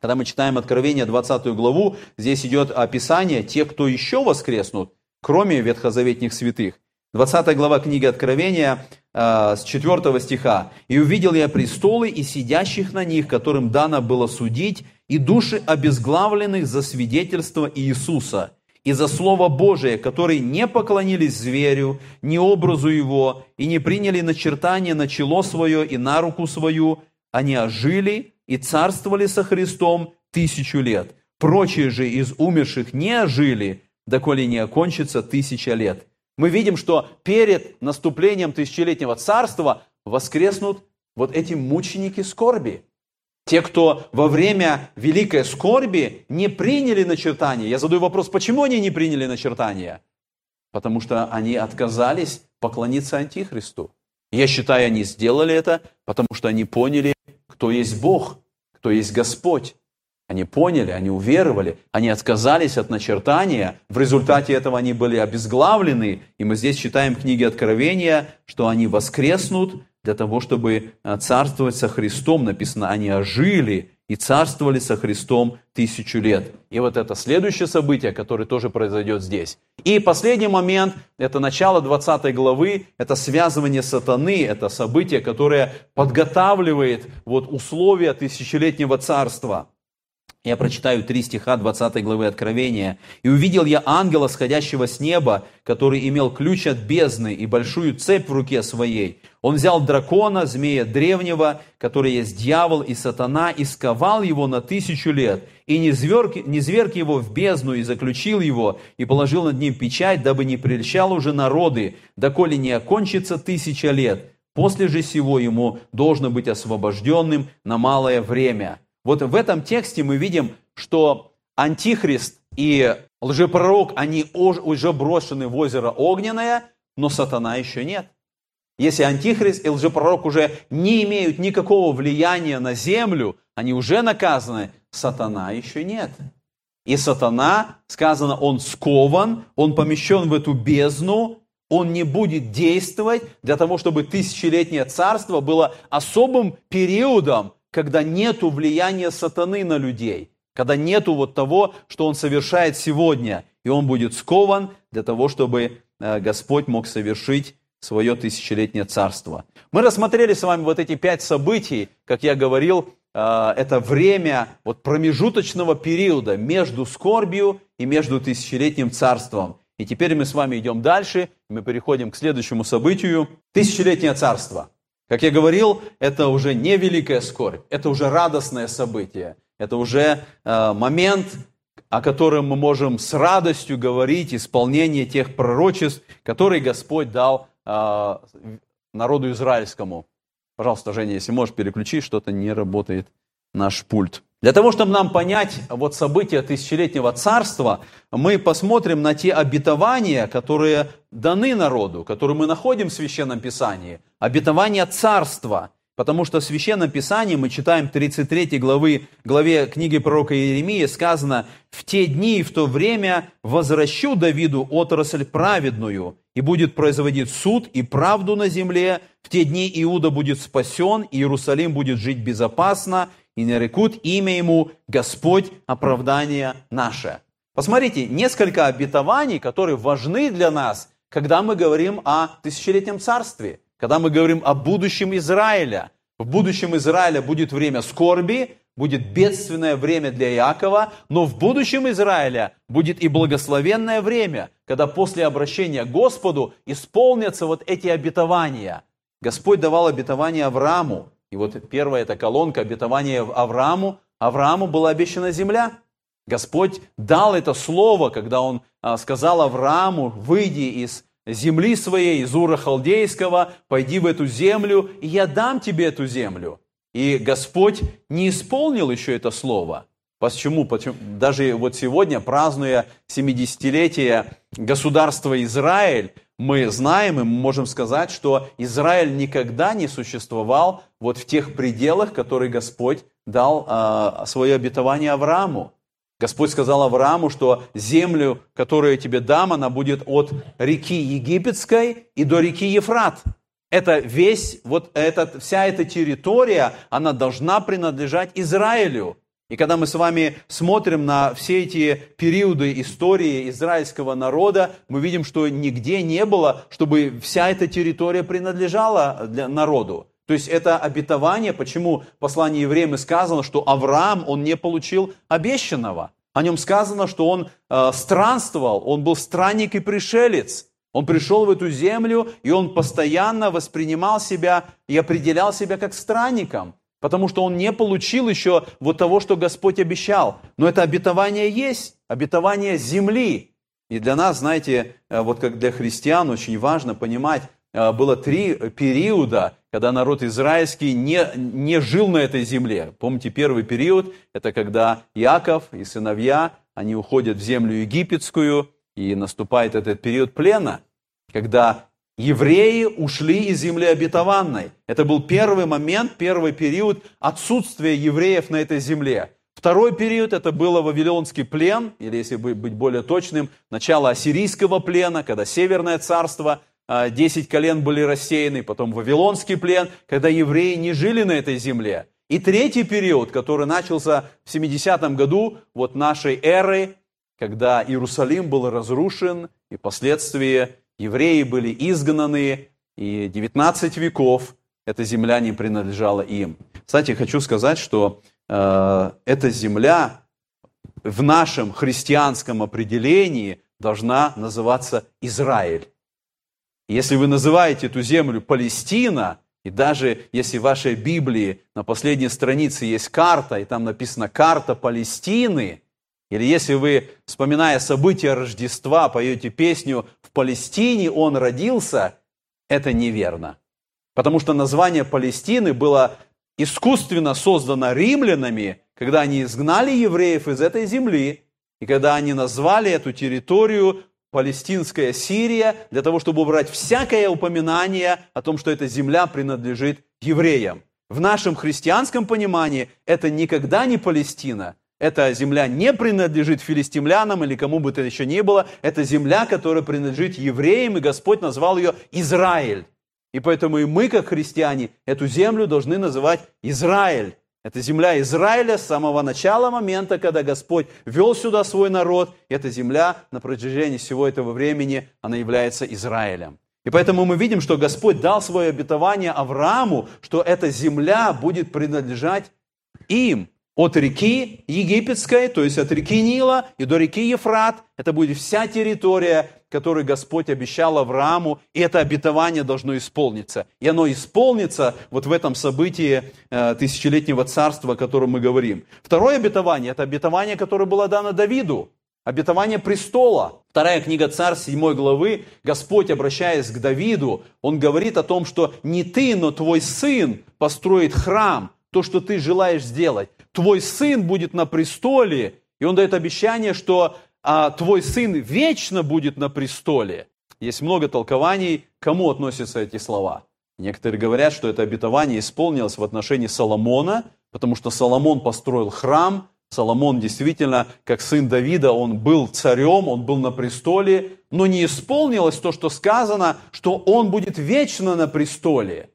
когда мы читаем Откровение 20 главу, здесь идет описание тех, кто еще воскреснут, кроме ветхозаветных святых. 20 глава книги Откровения с 4 стиха. «И увидел я престолы и сидящих на них, которым дано было судить, и души обезглавленных за свидетельство Иисуса и за Слово Божие, которые не поклонились зверю, ни образу его, и не приняли начертание на чело свое и на руку свою, они ожили и царствовали со Христом тысячу лет. Прочие же из умерших не ожили, доколе не окончится тысяча лет. Мы видим, что перед наступлением тысячелетнего царства воскреснут вот эти мученики скорби – те, кто во время великой скорби не приняли начертания. Я задаю вопрос, почему они не приняли начертания? Потому что они отказались поклониться Антихристу. Я считаю, они сделали это, потому что они поняли, кто есть Бог, кто есть Господь. Они поняли, они уверовали, они отказались от начертания. В результате этого они были обезглавлены. И мы здесь читаем в книге Откровения, что они воскреснут для того, чтобы э, царствовать со Христом. Написано, они ожили и царствовали со Христом тысячу лет. И вот это следующее событие, которое тоже произойдет здесь. И последний момент, это начало 20 главы, это связывание сатаны, это событие, которое подготавливает вот условия тысячелетнего царства. Я прочитаю три стиха 20 главы Откровения. «И увидел я ангела, сходящего с неба, который имел ключ от бездны и большую цепь в руке своей. Он взял дракона, змея древнего, который есть дьявол и сатана, и сковал его на тысячу лет, и не зверг, не зверг его в бездну, и заключил его, и положил над ним печать, дабы не прельщал уже народы, доколе не окончится тысяча лет. После же сего ему должно быть освобожденным на малое время». Вот в этом тексте мы видим, что Антихрист и лжепророк, они уже брошены в озеро огненное, но сатана еще нет. Если Антихрист и лжепророк уже не имеют никакого влияния на землю, они уже наказаны, сатана еще нет. И сатана, сказано, он скован, он помещен в эту бездну, он не будет действовать для того, чтобы тысячелетнее царство было особым периодом, когда нету влияния сатаны на людей, когда нету вот того, что он совершает сегодня, и он будет скован для того, чтобы э, Господь мог совершить свое тысячелетнее царство. Мы рассмотрели с вами вот эти пять событий, как я говорил, э, это время вот промежуточного периода между скорбью и между тысячелетним царством. И теперь мы с вами идем дальше, мы переходим к следующему событию. Тысячелетнее царство. Как я говорил, это уже не великая скорбь, это уже радостное событие, это уже э, момент, о котором мы можем с радостью говорить, исполнение тех пророчеств, которые Господь дал э, народу израильскому. Пожалуйста, Женя, если можешь, переключи, что-то не работает наш пульт. Для того, чтобы нам понять вот события тысячелетнего царства, мы посмотрим на те обетования, которые даны народу, которые мы находим в Священном Писании. Обетования царства. Потому что в Священном Писании мы читаем 33 главы, главе книги пророка Иеремии, сказано, «В те дни и в то время возвращу Давиду отрасль праведную, и будет производить суд и правду на земле. В те дни Иуда будет спасен, и Иерусалим будет жить безопасно, и нарекут имя ему Господь оправдание наше». Посмотрите, несколько обетований, которые важны для нас, когда мы говорим о тысячелетнем царстве – когда мы говорим о будущем Израиля. В будущем Израиля будет время скорби, будет бедственное время для Иакова, но в будущем Израиля будет и благословенное время, когда после обращения к Господу исполнятся вот эти обетования. Господь давал обетование Аврааму. И вот первая эта колонка обетования Аврааму. Аврааму была обещана земля. Господь дал это слово, когда Он а, сказал Аврааму, выйди из земли своей, из Ура Халдейского, пойди в эту землю, и я дам тебе эту землю. И Господь не исполнил еще это слово. Почему? Почему? Даже вот сегодня, празднуя 70-летие государства Израиль, мы знаем и можем сказать, что Израиль никогда не существовал вот в тех пределах, которые Господь дал э, свое обетование Аврааму. Господь сказал Аврааму, что землю, которую я тебе дам, она будет от реки Египетской и до реки Ефрат. Это весь, вот этот, вся эта территория, она должна принадлежать Израилю. И когда мы с вами смотрим на все эти периоды истории израильского народа, мы видим, что нигде не было, чтобы вся эта территория принадлежала для народу. То есть это обетование, почему в послании евреям и сказано, что Авраам, он не получил обещанного. О нем сказано, что он э, странствовал, он был странник и пришелец. Он пришел в эту землю, и он постоянно воспринимал себя и определял себя как странником, потому что он не получил еще вот того, что Господь обещал. Но это обетование есть, обетование земли. И для нас, знаете, э, вот как для христиан очень важно понимать, э, было три периода, когда народ израильский не, не жил на этой земле. Помните, первый период, это когда Иаков и сыновья, они уходят в землю египетскую, и наступает этот период плена, когда евреи ушли из земли обетованной. Это был первый момент, первый период отсутствия евреев на этой земле. Второй период это был Вавилонский плен, или если быть более точным, начало ассирийского плена, когда Северное царство – а, десять колен были рассеяны, потом Вавилонский плен, когда евреи не жили на этой земле. И третий период, который начался в 70-м году вот нашей эры, когда Иерусалим был разрушен, и впоследствии евреи были изгнаны, и 19 веков эта земля не принадлежала им. Кстати, хочу сказать, что э, эта земля в нашем христианском определении должна называться Израиль. Если вы называете эту землю Палестина, и даже если в вашей Библии на последней странице есть карта, и там написано «карта Палестины», или если вы, вспоминая события Рождества, поете песню «В Палестине он родился», это неверно. Потому что название Палестины было искусственно создано римлянами, когда они изгнали евреев из этой земли, и когда они назвали эту территорию палестинская Сирия, для того, чтобы убрать всякое упоминание о том, что эта земля принадлежит евреям. В нашем христианском понимании это никогда не Палестина, эта земля не принадлежит филистимлянам или кому бы то еще ни было. Это земля, которая принадлежит евреям, и Господь назвал ее Израиль. И поэтому и мы, как христиане, эту землю должны называть Израиль. Это земля Израиля с самого начала момента, когда Господь вел сюда свой народ. Эта земля на протяжении всего этого времени, она является Израилем. И поэтому мы видим, что Господь дал свое обетование Аврааму, что эта земля будет принадлежать им от реки Египетской, то есть от реки Нила и до реки Ефрат. Это будет вся территория, которую Господь обещал Аврааму, и это обетование должно исполниться. И оно исполнится вот в этом событии э, тысячелетнего царства, о котором мы говорим. Второе обетование – это обетование, которое было дано Давиду. обетование престола. Вторая книга Царь, 7 главы, Господь, обращаясь к Давиду, Он говорит о том, что не ты, но твой сын построит храм, то, что ты желаешь сделать. Твой сын будет на престоле, и Он дает обещание, что а, твой сын вечно будет на престоле. Есть много толкований, кому относятся эти слова. Некоторые говорят, что это обетование исполнилось в отношении Соломона, потому что Соломон построил храм, Соломон действительно, как сын Давида, он был царем, он был на престоле, но не исполнилось то, что сказано, что он будет вечно на престоле.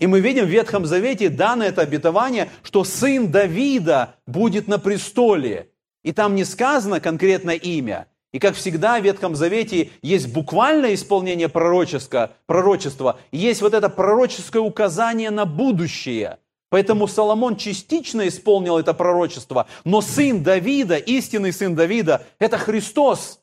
И мы видим в Ветхом Завете данное это обетование, что сын Давида будет на престоле. И там не сказано конкретное имя. И как всегда в Ветхом Завете есть буквальное исполнение пророческого, пророчества, есть вот это пророческое указание на будущее. Поэтому Соломон частично исполнил это пророчество, но сын Давида, истинный сын Давида, это Христос.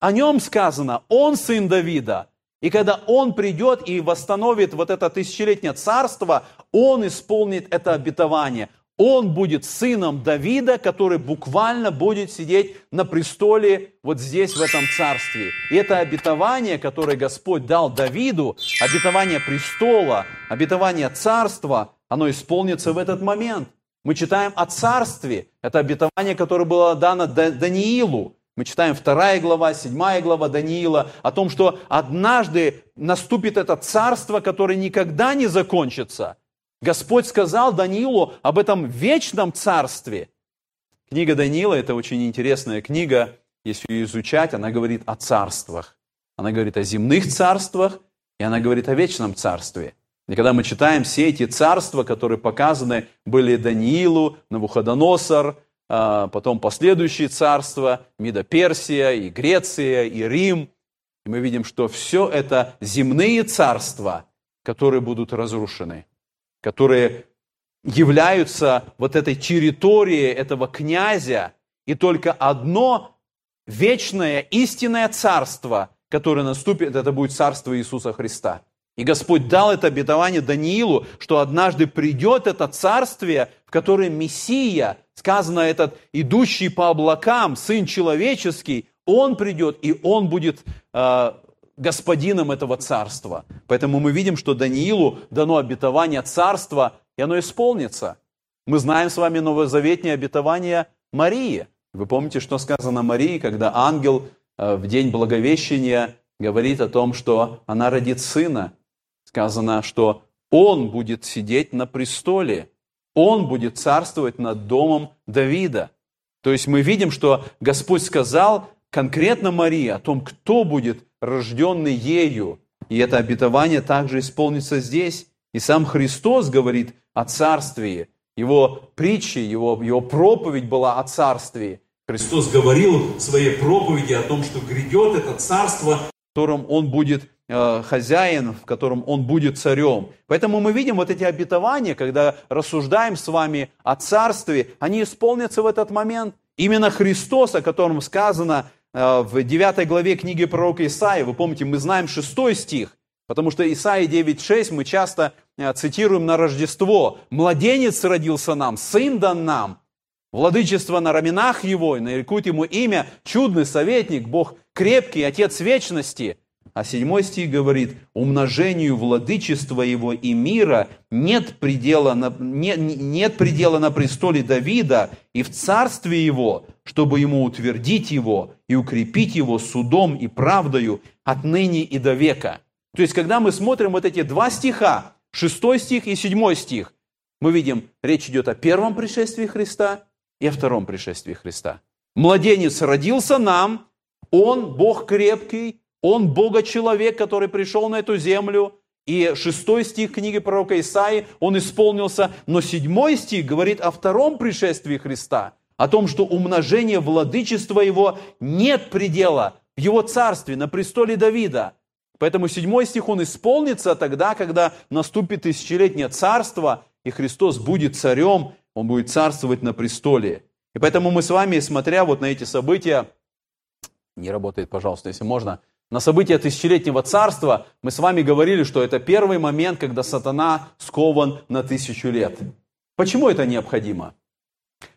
О нем сказано, он сын Давида. И когда он придет и восстановит вот это тысячелетнее царство, он исполнит это обетование он будет сыном Давида, который буквально будет сидеть на престоле вот здесь, в этом царстве. И это обетование, которое Господь дал Давиду, обетование престола, обетование царства, оно исполнится в этот момент. Мы читаем о царстве. Это обетование, которое было дано Даниилу. Мы читаем 2 глава, 7 глава Даниила о том, что однажды наступит это царство, которое никогда не закончится – Господь сказал Даниилу об этом вечном царстве. Книга Даниила – это очень интересная книга, если ее изучать, она говорит о царствах. Она говорит о земных царствах, и она говорит о вечном царстве. И когда мы читаем все эти царства, которые показаны были Даниилу, Навуходоносор, а, потом последующие царства, Мида Персия, и Греция, и Рим, и мы видим, что все это земные царства, которые будут разрушены которые являются вот этой территорией этого князя, и только одно вечное, истинное царство, которое наступит, это будет царство Иисуса Христа. И Господь дал это обетование Даниилу, что однажды придет это царствие, в которое Мессия, сказано этот идущий по облакам, Сын Человеческий, Он придет, и Он будет э, господином этого царства. Поэтому мы видим, что Даниилу дано обетование царства, и оно исполнится. Мы знаем с вами новозаветнее обетование Марии. Вы помните, что сказано Марии, когда ангел э, в день Благовещения говорит о том, что она родит сына. Сказано, что он будет сидеть на престоле, он будет царствовать над домом Давида. То есть мы видим, что Господь сказал конкретно Марии о том, кто будет рожденный ею. И это обетование также исполнится здесь. И сам Христос говорит о царстве. Его притча, его, его проповедь была о царстве. Христос говорил в своей проповеди о том, что грядет это царство, в котором Он будет э, хозяин, в котором Он будет царем. Поэтому мы видим вот эти обетования, когда рассуждаем с вами о царстве, они исполнятся в этот момент. Именно Христос, о котором сказано, в 9 главе книги пророка Исаии, вы помните, мы знаем 6 стих, потому что Исаия 9.6 мы часто э, цитируем на Рождество. «Младенец родился нам, сын дан нам, владычество на раменах его, и нарекут ему имя, чудный советник, Бог крепкий, Отец вечности». А седьмой стих говорит, умножению владычества его и мира нет предела на, нет, нет предела на престоле Давида и в царстве его, чтобы ему утвердить его и укрепить его судом и правдою отныне и до века. То есть, когда мы смотрим вот эти два стиха, шестой стих и седьмой стих, мы видим, речь идет о первом пришествии Христа и о втором пришествии Христа. Младенец родился нам, он Бог крепкий, он Бога-человек, который пришел на эту землю. И шестой стих книги пророка Исаи, он исполнился. Но седьмой стих говорит о втором пришествии Христа. О том, что умножение владычества его нет предела в его царстве, на престоле Давида. Поэтому седьмой стих, он исполнится тогда, когда наступит тысячелетнее царство, и Христос будет царем, он будет царствовать на престоле. И поэтому мы с вами, смотря вот на эти события, не работает, пожалуйста, если можно, на события тысячелетнего царства мы с вами говорили, что это первый момент, когда сатана скован на тысячу лет. Почему это необходимо?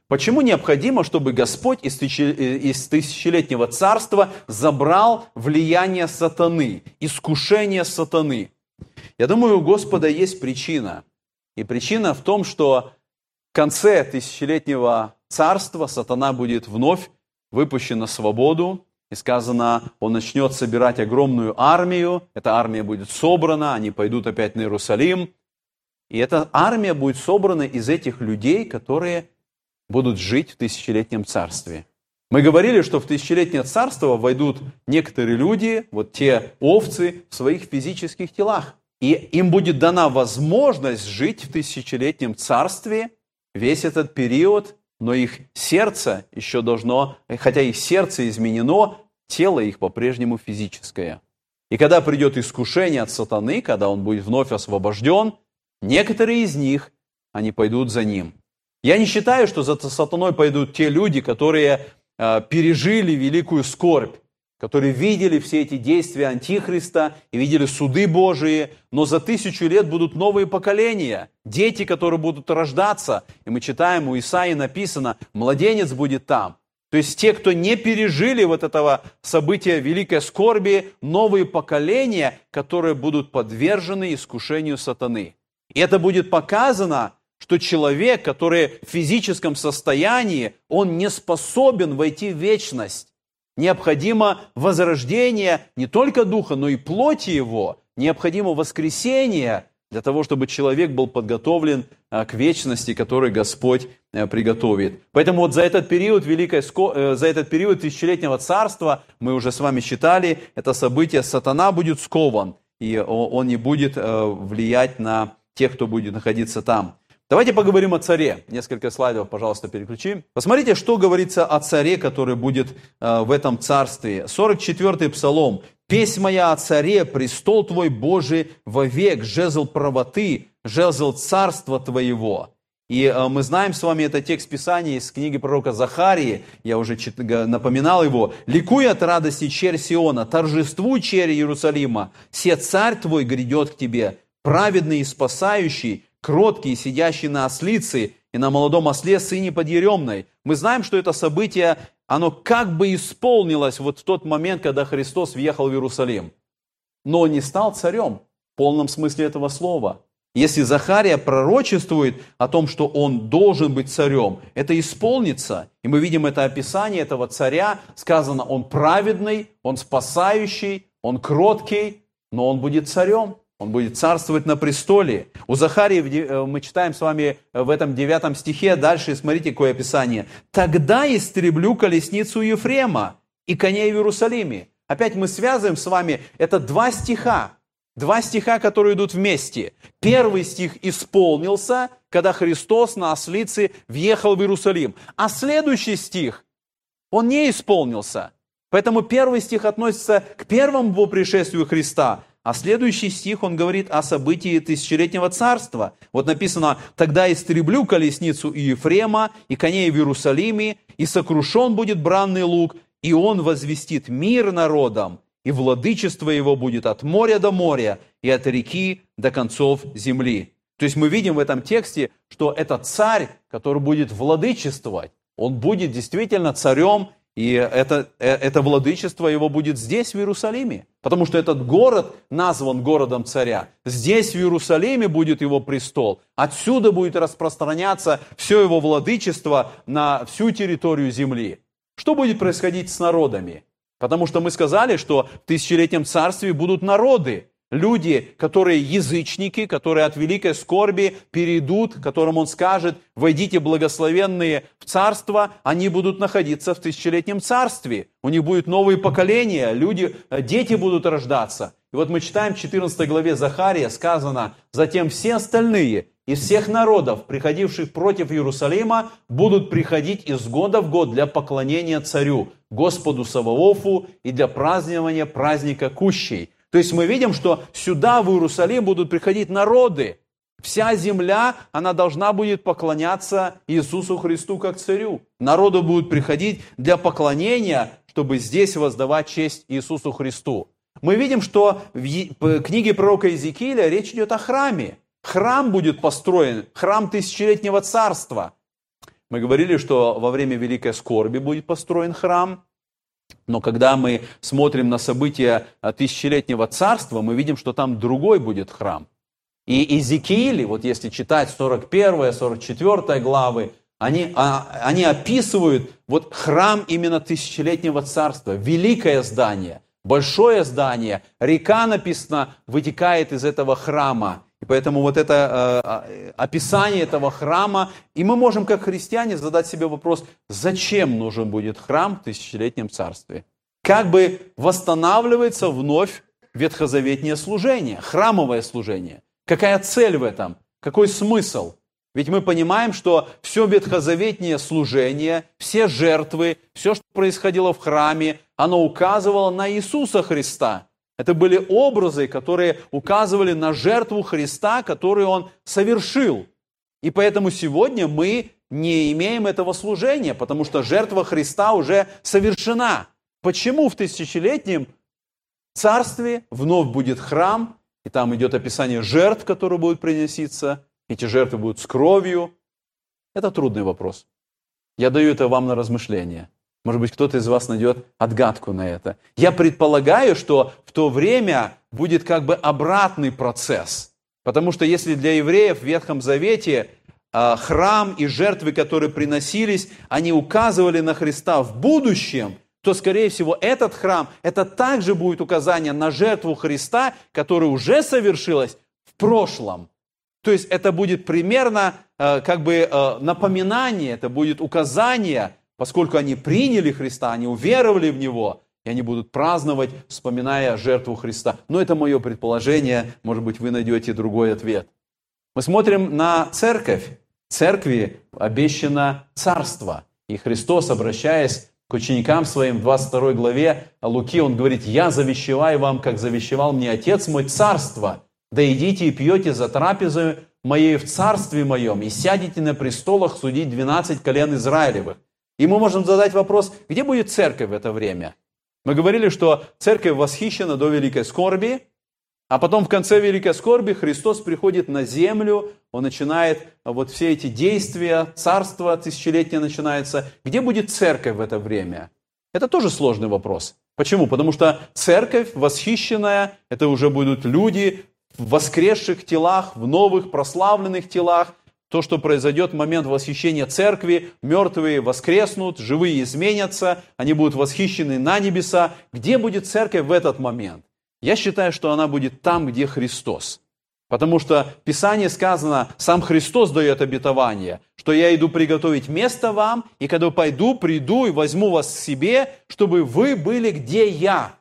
Почему необходимо, чтобы Господь из, из тысячелетнего царства забрал влияние сатаны, искушение сатаны? Я думаю, у Господа есть причина. И причина в том, что в конце тысячелетнего царства сатана будет вновь выпущен на свободу, и сказано, он начнет собирать огромную армию, эта армия будет собрана, они пойдут опять на Иерусалим, и эта армия будет собрана из этих людей, которые будут жить в тысячелетнем царстве. Мы говорили, что в тысячелетнее царство войдут некоторые люди, вот те овцы, в своих физических телах. И им будет дана возможность жить в тысячелетнем царстве весь этот период, но их сердце еще должно, хотя их сердце изменено, тело их по-прежнему физическое. И когда придет искушение от сатаны, когда он будет вновь освобожден, некоторые из них, они пойдут за ним. Я не считаю, что за сатаной пойдут те люди, которые э, пережили великую скорбь, которые видели все эти действия Антихриста и видели суды Божии, но за тысячу лет будут новые поколения, дети, которые будут рождаться. И мы читаем, у Исаии написано, младенец будет там. То есть те, кто не пережили вот этого события великой скорби, новые поколения, которые будут подвержены искушению сатаны. И это будет показано, что человек, который в физическом состоянии, он не способен войти в вечность. Необходимо возрождение не только духа, но и плоти его. Необходимо воскресение для того, чтобы человек был подготовлен а, к вечности, которую Господь э, приготовит. Поэтому вот за этот период великой, э, за этот период тысячелетнего царства, мы уже с вами считали, это событие, сатана будет скован, и он не будет э, влиять на тех, кто будет находиться там. Давайте поговорим о царе. Несколько слайдов, пожалуйста, переключи. Посмотрите, что говорится о царе, который будет э, в этом царстве. 44-й псалом. «Песнь моя о царе, престол твой Божий вовек, жезл правоты, жезл царства твоего». И э, мы знаем с вами этот текст Писания из книги пророка Захарии, я уже напоминал его. «Ликуй от радости, черь Сиона, торжествуй, черь Иерусалима, все царь твой грядет к тебе, праведный и спасающий, кроткий, сидящий на ослице и на молодом осле сыне подъеремной. Мы знаем, что это событие, оно как бы исполнилось вот в тот момент, когда Христос въехал в Иерусалим. Но он не стал царем в полном смысле этого слова. Если Захария пророчествует о том, что он должен быть царем, это исполнится. И мы видим это описание этого царя. Сказано, он праведный, он спасающий, он кроткий, но он будет царем. Он будет царствовать на престоле. У Захарии э, мы читаем с вами в этом девятом стихе, дальше смотрите, какое описание. «Тогда истреблю колесницу Ефрема и коней в Иерусалиме». Опять мы связываем с вами, это два стиха, два стиха, которые идут вместе. Первый стих исполнился, когда Христос на ослице въехал в Иерусалим. А следующий стих, он не исполнился. Поэтому первый стих относится к первому пришествию Христа, а следующий стих, он говорит о событии тысячелетнего царства. Вот написано, «Тогда истреблю колесницу и Ефрема, и коней в Иерусалиме, и сокрушен будет бранный лук, и он возвестит мир народам, и владычество его будет от моря до моря, и от реки до концов земли». То есть мы видим в этом тексте, что это царь, который будет владычествовать. Он будет действительно царем и это, э, это владычество его будет здесь, в Иерусалиме. Потому что этот город назван городом царя. Здесь, в Иерусалиме, будет его престол. Отсюда будет распространяться все его владычество на всю территорию земли. Что будет происходить с народами? Потому что мы сказали, что в тысячелетнем царстве будут народы люди, которые язычники, которые от великой скорби перейдут, которым он скажет, войдите благословенные в царство, они будут находиться в тысячелетнем царстве. У них будут новые поколения, люди, э, дети будут рождаться. И вот мы читаем в 14 главе Захария, сказано, затем все остальные из всех народов, приходивших против Иерусалима, будут приходить из года в год для поклонения царю, Господу Саваофу и для празднования праздника Кущей – то есть мы видим, что сюда, в Иерусалим, будут приходить народы. Вся земля, она должна будет поклоняться Иисусу Христу как царю. Народы будут приходить для поклонения, чтобы здесь воздавать честь Иисусу Христу. Мы видим, что в книге пророка Иезекииля речь идет о храме. Храм будет построен, храм тысячелетнего царства. Мы говорили, что во время Великой Скорби будет построен храм, но когда мы смотрим на события тысячелетнего царства, мы видим, что там другой будет храм. И Иезекииле, вот если читать 41, 44 главы, они, а, они описывают вот храм именно тысячелетнего царства, великое здание, большое здание, река написано, вытекает из этого храма. И поэтому вот это э, описание этого храма, и мы можем как христиане задать себе вопрос, зачем нужен будет храм в тысячелетнем царстве? Как бы восстанавливается вновь ветхозаветнее служение, храмовое служение. Какая цель в этом? Какой смысл? Ведь мы понимаем, что все ветхозаветнее служение, все жертвы, все, что происходило в храме, оно указывало на Иисуса Христа. Это были образы, которые указывали на жертву Христа, которую Он совершил. И поэтому сегодня мы не имеем этого служения, потому что жертва Христа уже совершена. Почему в тысячелетнем царстве вновь будет храм, и там идет описание жертв, которые будут приноситься. Эти жертвы будут с кровью. Это трудный вопрос. Я даю это вам на размышление. Может быть, кто-то из вас найдет отгадку на это. Я предполагаю, что в то время будет как бы обратный процесс. Потому что если для евреев в Ветхом Завете а, храм и жертвы, которые приносились, они указывали на Христа в будущем – то, скорее всего, этот храм, это также будет указание на жертву Христа, которая уже совершилась в прошлом. То есть это будет примерно э, как бы э, напоминание, это будет указание, поскольку они приняли Христа, они уверовали в Него, и они будут праздновать, вспоминая жертву Христа. Но это мое предположение, может быть, вы найдете другой ответ. Мы смотрим на церковь. Церкви обещано царство. И Христос, обращаясь к ученикам своим в 22 главе Луки, он говорит, «Я завещеваю вам, как завещевал мне Отец мой, царство, да идите и пьете за трапезу моей в царстве моем, и сядете на престолах судить 12 колен Израилевых». И мы можем задать вопрос, где будет церковь в это время? Мы говорили, что церковь восхищена до великой скорби, а потом в конце Великой Скорби Христос приходит на землю, Он начинает вот все эти действия, царство тысячелетнее начинается. Где будет церковь в это время? Это тоже сложный вопрос. Почему? Потому что церковь восхищенная, это уже будут люди в воскресших телах, в новых прославленных телах. То, что произойдет в момент восхищения церкви, мертвые воскреснут, живые изменятся, они будут восхищены на небеса. Где будет церковь в этот момент? Я считаю, что она будет там, где Христос. Потому что в Писании сказано, сам Христос дает обетование, что я иду приготовить место вам, и когда пойду, приду и возьму вас к себе, чтобы вы были где я.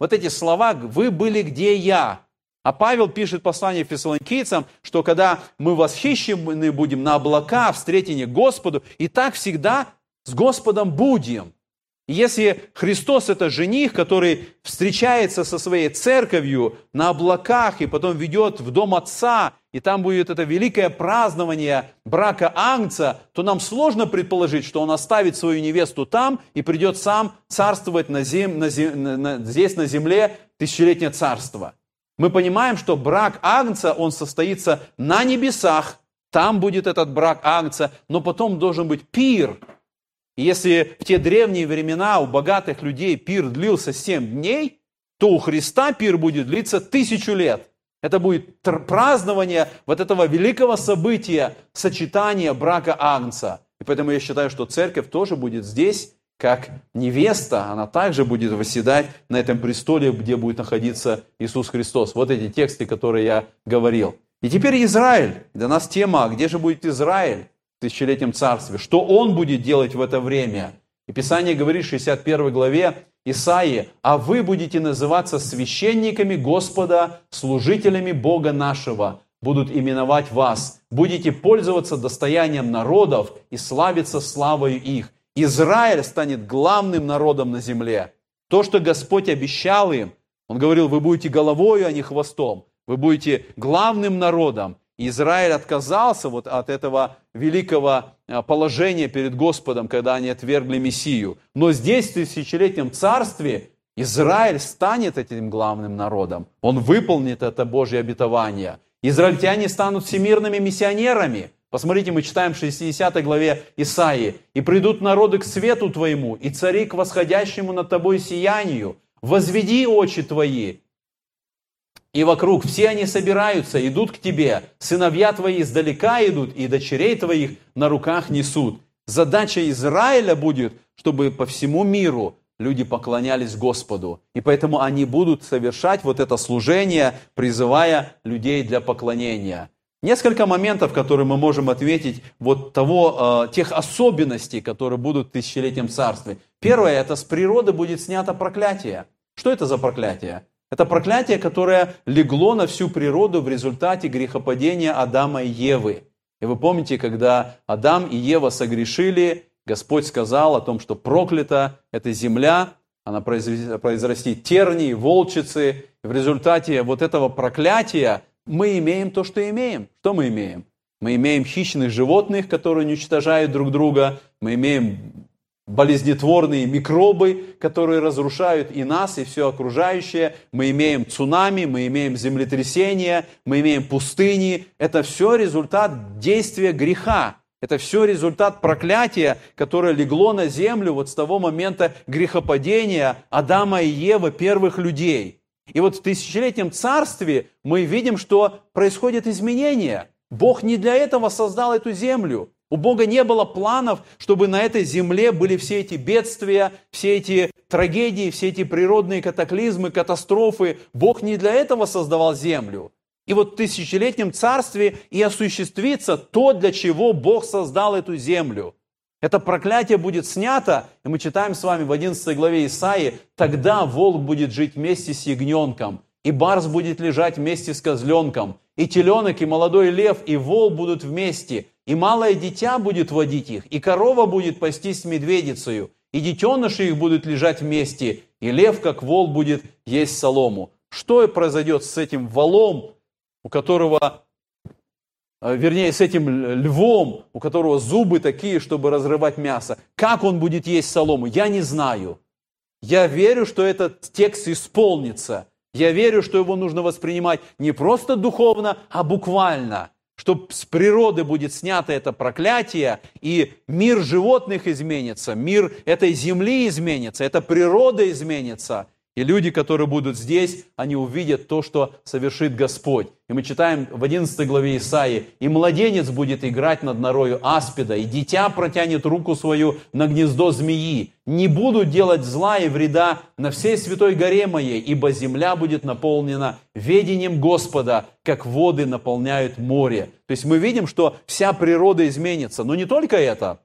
Вот эти слова «вы были где я». А Павел пишет послание фессалоникийцам, что когда мы восхищены будем на облака, встретение Господу, и так всегда с Господом будем. Если Христос – это жених, который встречается со своей церковью на облаках и потом ведет в дом Отца, и там будет это великое празднование брака Агнца, то нам сложно предположить, что он оставит свою невесту там и придет сам царствовать на зем, на зем, на, здесь на земле тысячелетнее царство. Мы понимаем, что брак Агнца, он состоится на небесах, там будет этот брак Агнца, но потом должен быть пир – и если в те древние времена у богатых людей пир длился 7 дней, то у Христа пир будет длиться тысячу лет. Это будет празднование вот этого великого события, сочетания брака Агнца. И поэтому я считаю, что церковь тоже будет здесь, как невеста, она также будет восседать на этом престоле, где будет находиться Иисус Христос. Вот эти тексты, которые я говорил. И теперь Израиль. Для нас тема, а где же будет Израиль? тысячелетнем царстве. Что он будет делать в это время? И Писание говорит в 61 главе Исаии, «А вы будете называться священниками Господа, служителями Бога нашего, будут именовать вас, будете пользоваться достоянием народов и славиться славою их. Израиль станет главным народом на земле. То, что Господь обещал им, Он говорил, вы будете головою, а не хвостом. Вы будете главным народом. Израиль отказался вот от этого великого а, положения перед Господом, когда они отвергли Мессию. Но здесь, в тысячелетнем царстве, Израиль станет этим главным народом. Он выполнит это Божье обетование. Израильтяне станут всемирными миссионерами. Посмотрите, мы читаем в 60 главе Исаии. «И придут народы к свету твоему, и цари к восходящему над тобой сиянию. Возведи очи твои, и вокруг все они собираются, идут к тебе. Сыновья твои издалека идут, и дочерей твоих на руках несут. Задача Израиля будет, чтобы по всему миру люди поклонялись Господу. И поэтому они будут совершать вот это служение, призывая людей для поклонения. Несколько моментов, которые мы можем ответить, вот того, э, тех особенностей, которые будут в тысячелетнем царстве. Первое, это с природы будет снято проклятие. Что это за проклятие? Это проклятие, которое легло на всю природу в результате грехопадения Адама и Евы. И вы помните, когда Адам и Ева согрешили, Господь сказал о том, что проклята эта земля, она произрастит тернии, волчицы. И в результате вот этого проклятия мы имеем то, что имеем. Что мы имеем? Мы имеем хищных животных, которые уничтожают друг друга. Мы имеем болезнетворные микробы, которые разрушают и нас, и все окружающее. Мы имеем цунами, мы имеем землетрясения, мы имеем пустыни. Это все результат действия греха. Это все результат проклятия, которое легло на землю вот с того момента грехопадения Адама и Евы, первых людей. И вот в тысячелетнем царстве мы видим, что происходят изменения. Бог не для этого создал эту землю. У Бога не было планов, чтобы на этой земле были все эти бедствия, все эти трагедии, все эти природные катаклизмы, катастрофы. Бог не для этого создавал землю. И вот в тысячелетнем царстве и осуществится то, для чего Бог создал эту землю. Это проклятие будет снято, и мы читаем с вами в 11 главе Исаии, тогда волк будет жить вместе с ягненком, и барс будет лежать вместе с козленком, и теленок, и молодой лев, и вол будут вместе, и малое дитя будет водить их, и корова будет пастись с медведицею, и детеныши их будут лежать вместе, и лев, как вол, будет есть солому. Что произойдет с этим волом, у которого, вернее, с этим львом, у которого зубы такие, чтобы разрывать мясо? Как он будет есть солому? Я не знаю. Я верю, что этот текст исполнится – я верю, что его нужно воспринимать не просто духовно, а буквально. Что с природы будет снято это проклятие, и мир животных изменится, мир этой земли изменится, эта природа изменится – и люди, которые будут здесь, они увидят то, что совершит Господь. И мы читаем в 11 главе Исаии, «И младенец будет играть над норою аспида, и дитя протянет руку свою на гнездо змеи. Не буду делать зла и вреда на всей святой горе моей, ибо земля будет наполнена ведением Господа, как воды наполняют море». То есть мы видим, что вся природа изменится. Но не только это.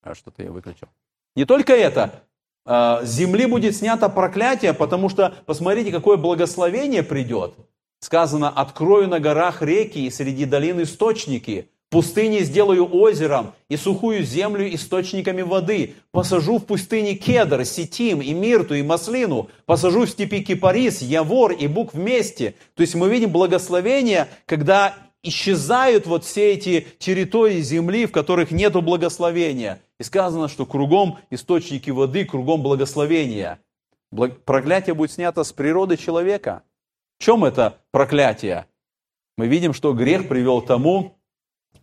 А что-то я выключил. Не только это, с земли будет снято проклятие, потому что посмотрите, какое благословение придет. Сказано, открою на горах реки и среди долин источники, пустыни сделаю озером и сухую землю источниками воды. Посажу в пустыне кедр, сетим и мирту и маслину. Посажу в степи кипарис, явор и бук вместе. То есть мы видим благословение, когда исчезают вот все эти территории земли, в которых нет благословения. И сказано, что кругом источники воды, кругом благословения. Проклятие будет снято с природы человека. В чем это проклятие? Мы видим, что грех привел к тому,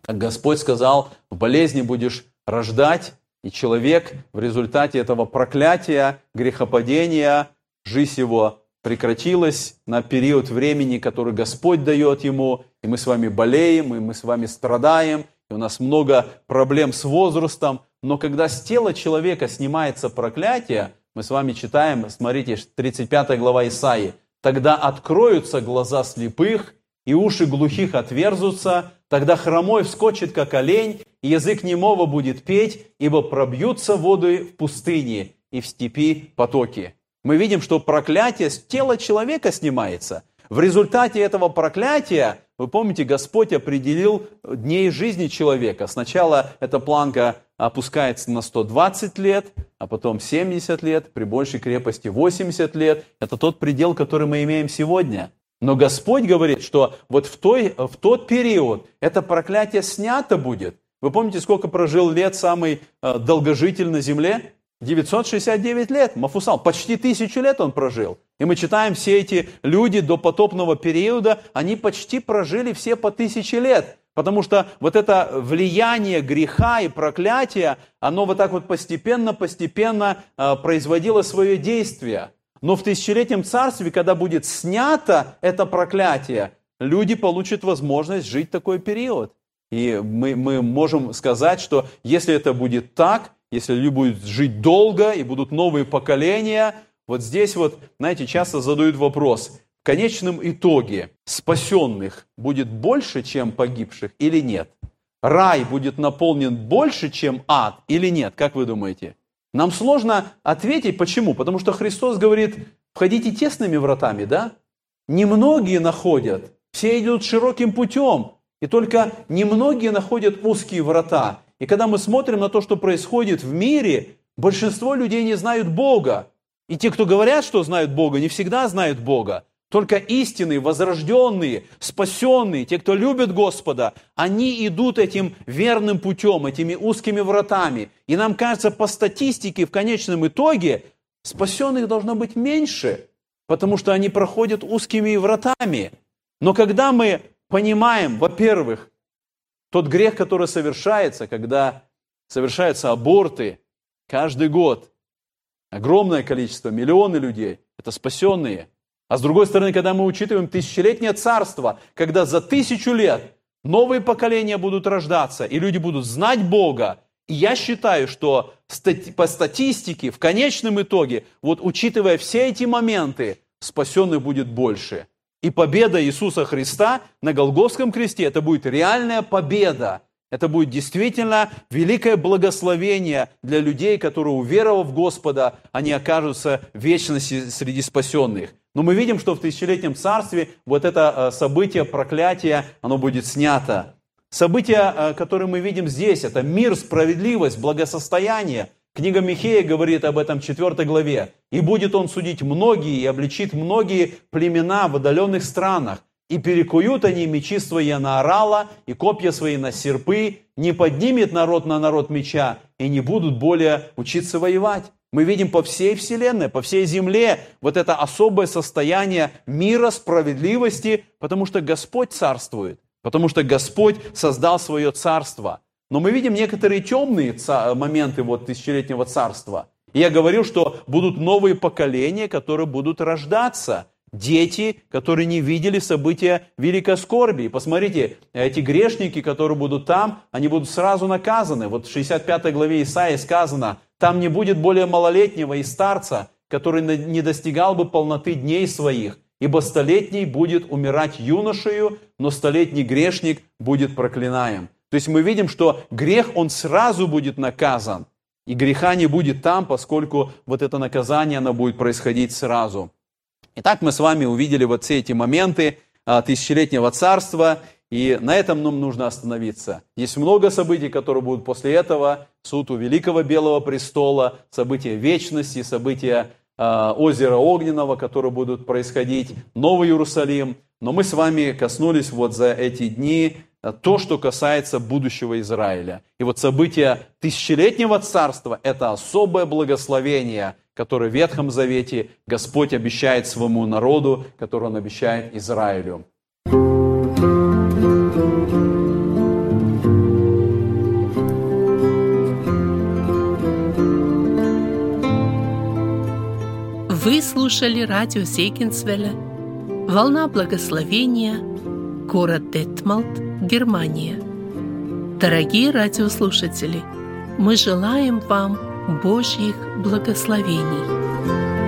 как Господь сказал, в болезни будешь рождать, и человек в результате этого проклятия, грехопадения, жизнь его прекратилась на период времени, который Господь дает ему, и мы с вами болеем, и мы с вами страдаем, и у нас много проблем с возрастом, но когда с тела человека снимается проклятие, мы с вами читаем, смотрите, 35 глава Исаии, «Тогда откроются глаза слепых, и уши глухих отверзутся, тогда хромой вскочит, как олень, и язык немого будет петь, ибо пробьются воды в пустыне и в степи потоки». Мы видим, что проклятие с тела человека снимается. В результате этого проклятия, вы помните, Господь определил дней жизни человека. Сначала эта планка опускается на 120 лет, а потом 70 лет, при большей крепости 80 лет. Это тот предел, который мы имеем сегодня. Но Господь говорит, что вот в, той, в тот период это проклятие снято будет. Вы помните, сколько прожил лет самый э, долгожитель на земле? 969 лет, Мафусал, почти тысячу лет он прожил. И мы читаем, все эти люди до потопного периода, они почти прожили все по тысяче лет. Потому что вот это влияние греха и проклятия, оно вот так вот постепенно-постепенно э, производило свое действие. Но в тысячелетнем царстве, когда будет снято это проклятие, люди получат возможность жить такой период. И мы, мы можем сказать, что если это будет так, если люди будут жить долго и будут новые поколения, вот здесь вот, знаете, часто задают вопрос, в конечном итоге спасенных будет больше, чем погибших или нет? Рай будет наполнен больше, чем ад или нет? Как вы думаете? Нам сложно ответить, почему? Потому что Христос говорит, входите тесными вратами, да? Немногие находят, все идут широким путем, и только немногие находят узкие врата. И когда мы смотрим на то, что происходит в мире, большинство людей не знают Бога. И те, кто говорят, что знают Бога, не всегда знают Бога. Только истинные, возрожденные, спасенные, те, кто любит Господа, они идут этим верным путем, этими узкими вратами. И нам кажется, по статистике, в конечном итоге, спасенных должно быть меньше, потому что они проходят узкими вратами. Но когда мы понимаем, во-первых, тот грех, который совершается, когда совершаются аборты каждый год, огромное количество, миллионы людей, это спасенные – а с другой стороны, когда мы учитываем тысячелетнее царство, когда за тысячу лет новые поколения будут рождаться, и люди будут знать Бога, и я считаю, что по статистике, в конечном итоге, вот учитывая все эти моменты, спасенных будет больше. И победа Иисуса Христа на Голгофском кресте, это будет реальная победа. Это будет действительно великое благословение для людей, которые, уверовав в Господа, они окажутся в вечности среди спасенных. Но мы видим, что в тысячелетнем царстве вот это э, событие проклятия, оно будет снято. События, э, которые мы видим здесь, это мир, справедливость, благосостояние. Книга Михея говорит об этом в 4 главе. «И будет он судить многие и обличит многие племена в отдаленных странах, и перекуют они мечи свои на орала, и копья свои на серпы, не поднимет народ на народ меча, и не будут более учиться воевать. Мы видим по всей Вселенной, по всей Земле вот это особое состояние мира, справедливости, потому что Господь царствует, потому что Господь создал свое царство. Но мы видим некоторые темные моменты вот тысячелетнего царства. И я говорил, что будут новые поколения, которые будут рождаться – дети, которые не видели события великой скорби. И посмотрите, эти грешники, которые будут там, они будут сразу наказаны. Вот в 65 главе Исаии сказано, там не будет более малолетнего и старца, который не достигал бы полноты дней своих, ибо столетний будет умирать юношею, но столетний грешник будет проклинаем. То есть мы видим, что грех, он сразу будет наказан, и греха не будет там, поскольку вот это наказание, оно будет происходить сразу. Итак, мы с вами увидели вот все эти моменты а, тысячелетнего царства, и на этом нам нужно остановиться. Есть много событий, которые будут после этого. Суд у Великого Белого Престола, события вечности, события э, озера Огненного, которые будут происходить, Новый Иерусалим. Но мы с вами коснулись вот за эти дни а, то, что касается будущего Израиля. И вот события тысячелетнего царства – это особое благословение – который в Ветхом Завете Господь обещает своему народу, который Он обещает Израилю. Вы слушали радио Сейкинсвеля «Волна благословения», город Детмалт, Германия. Дорогие радиослушатели, мы желаем вам – Божьих благословений.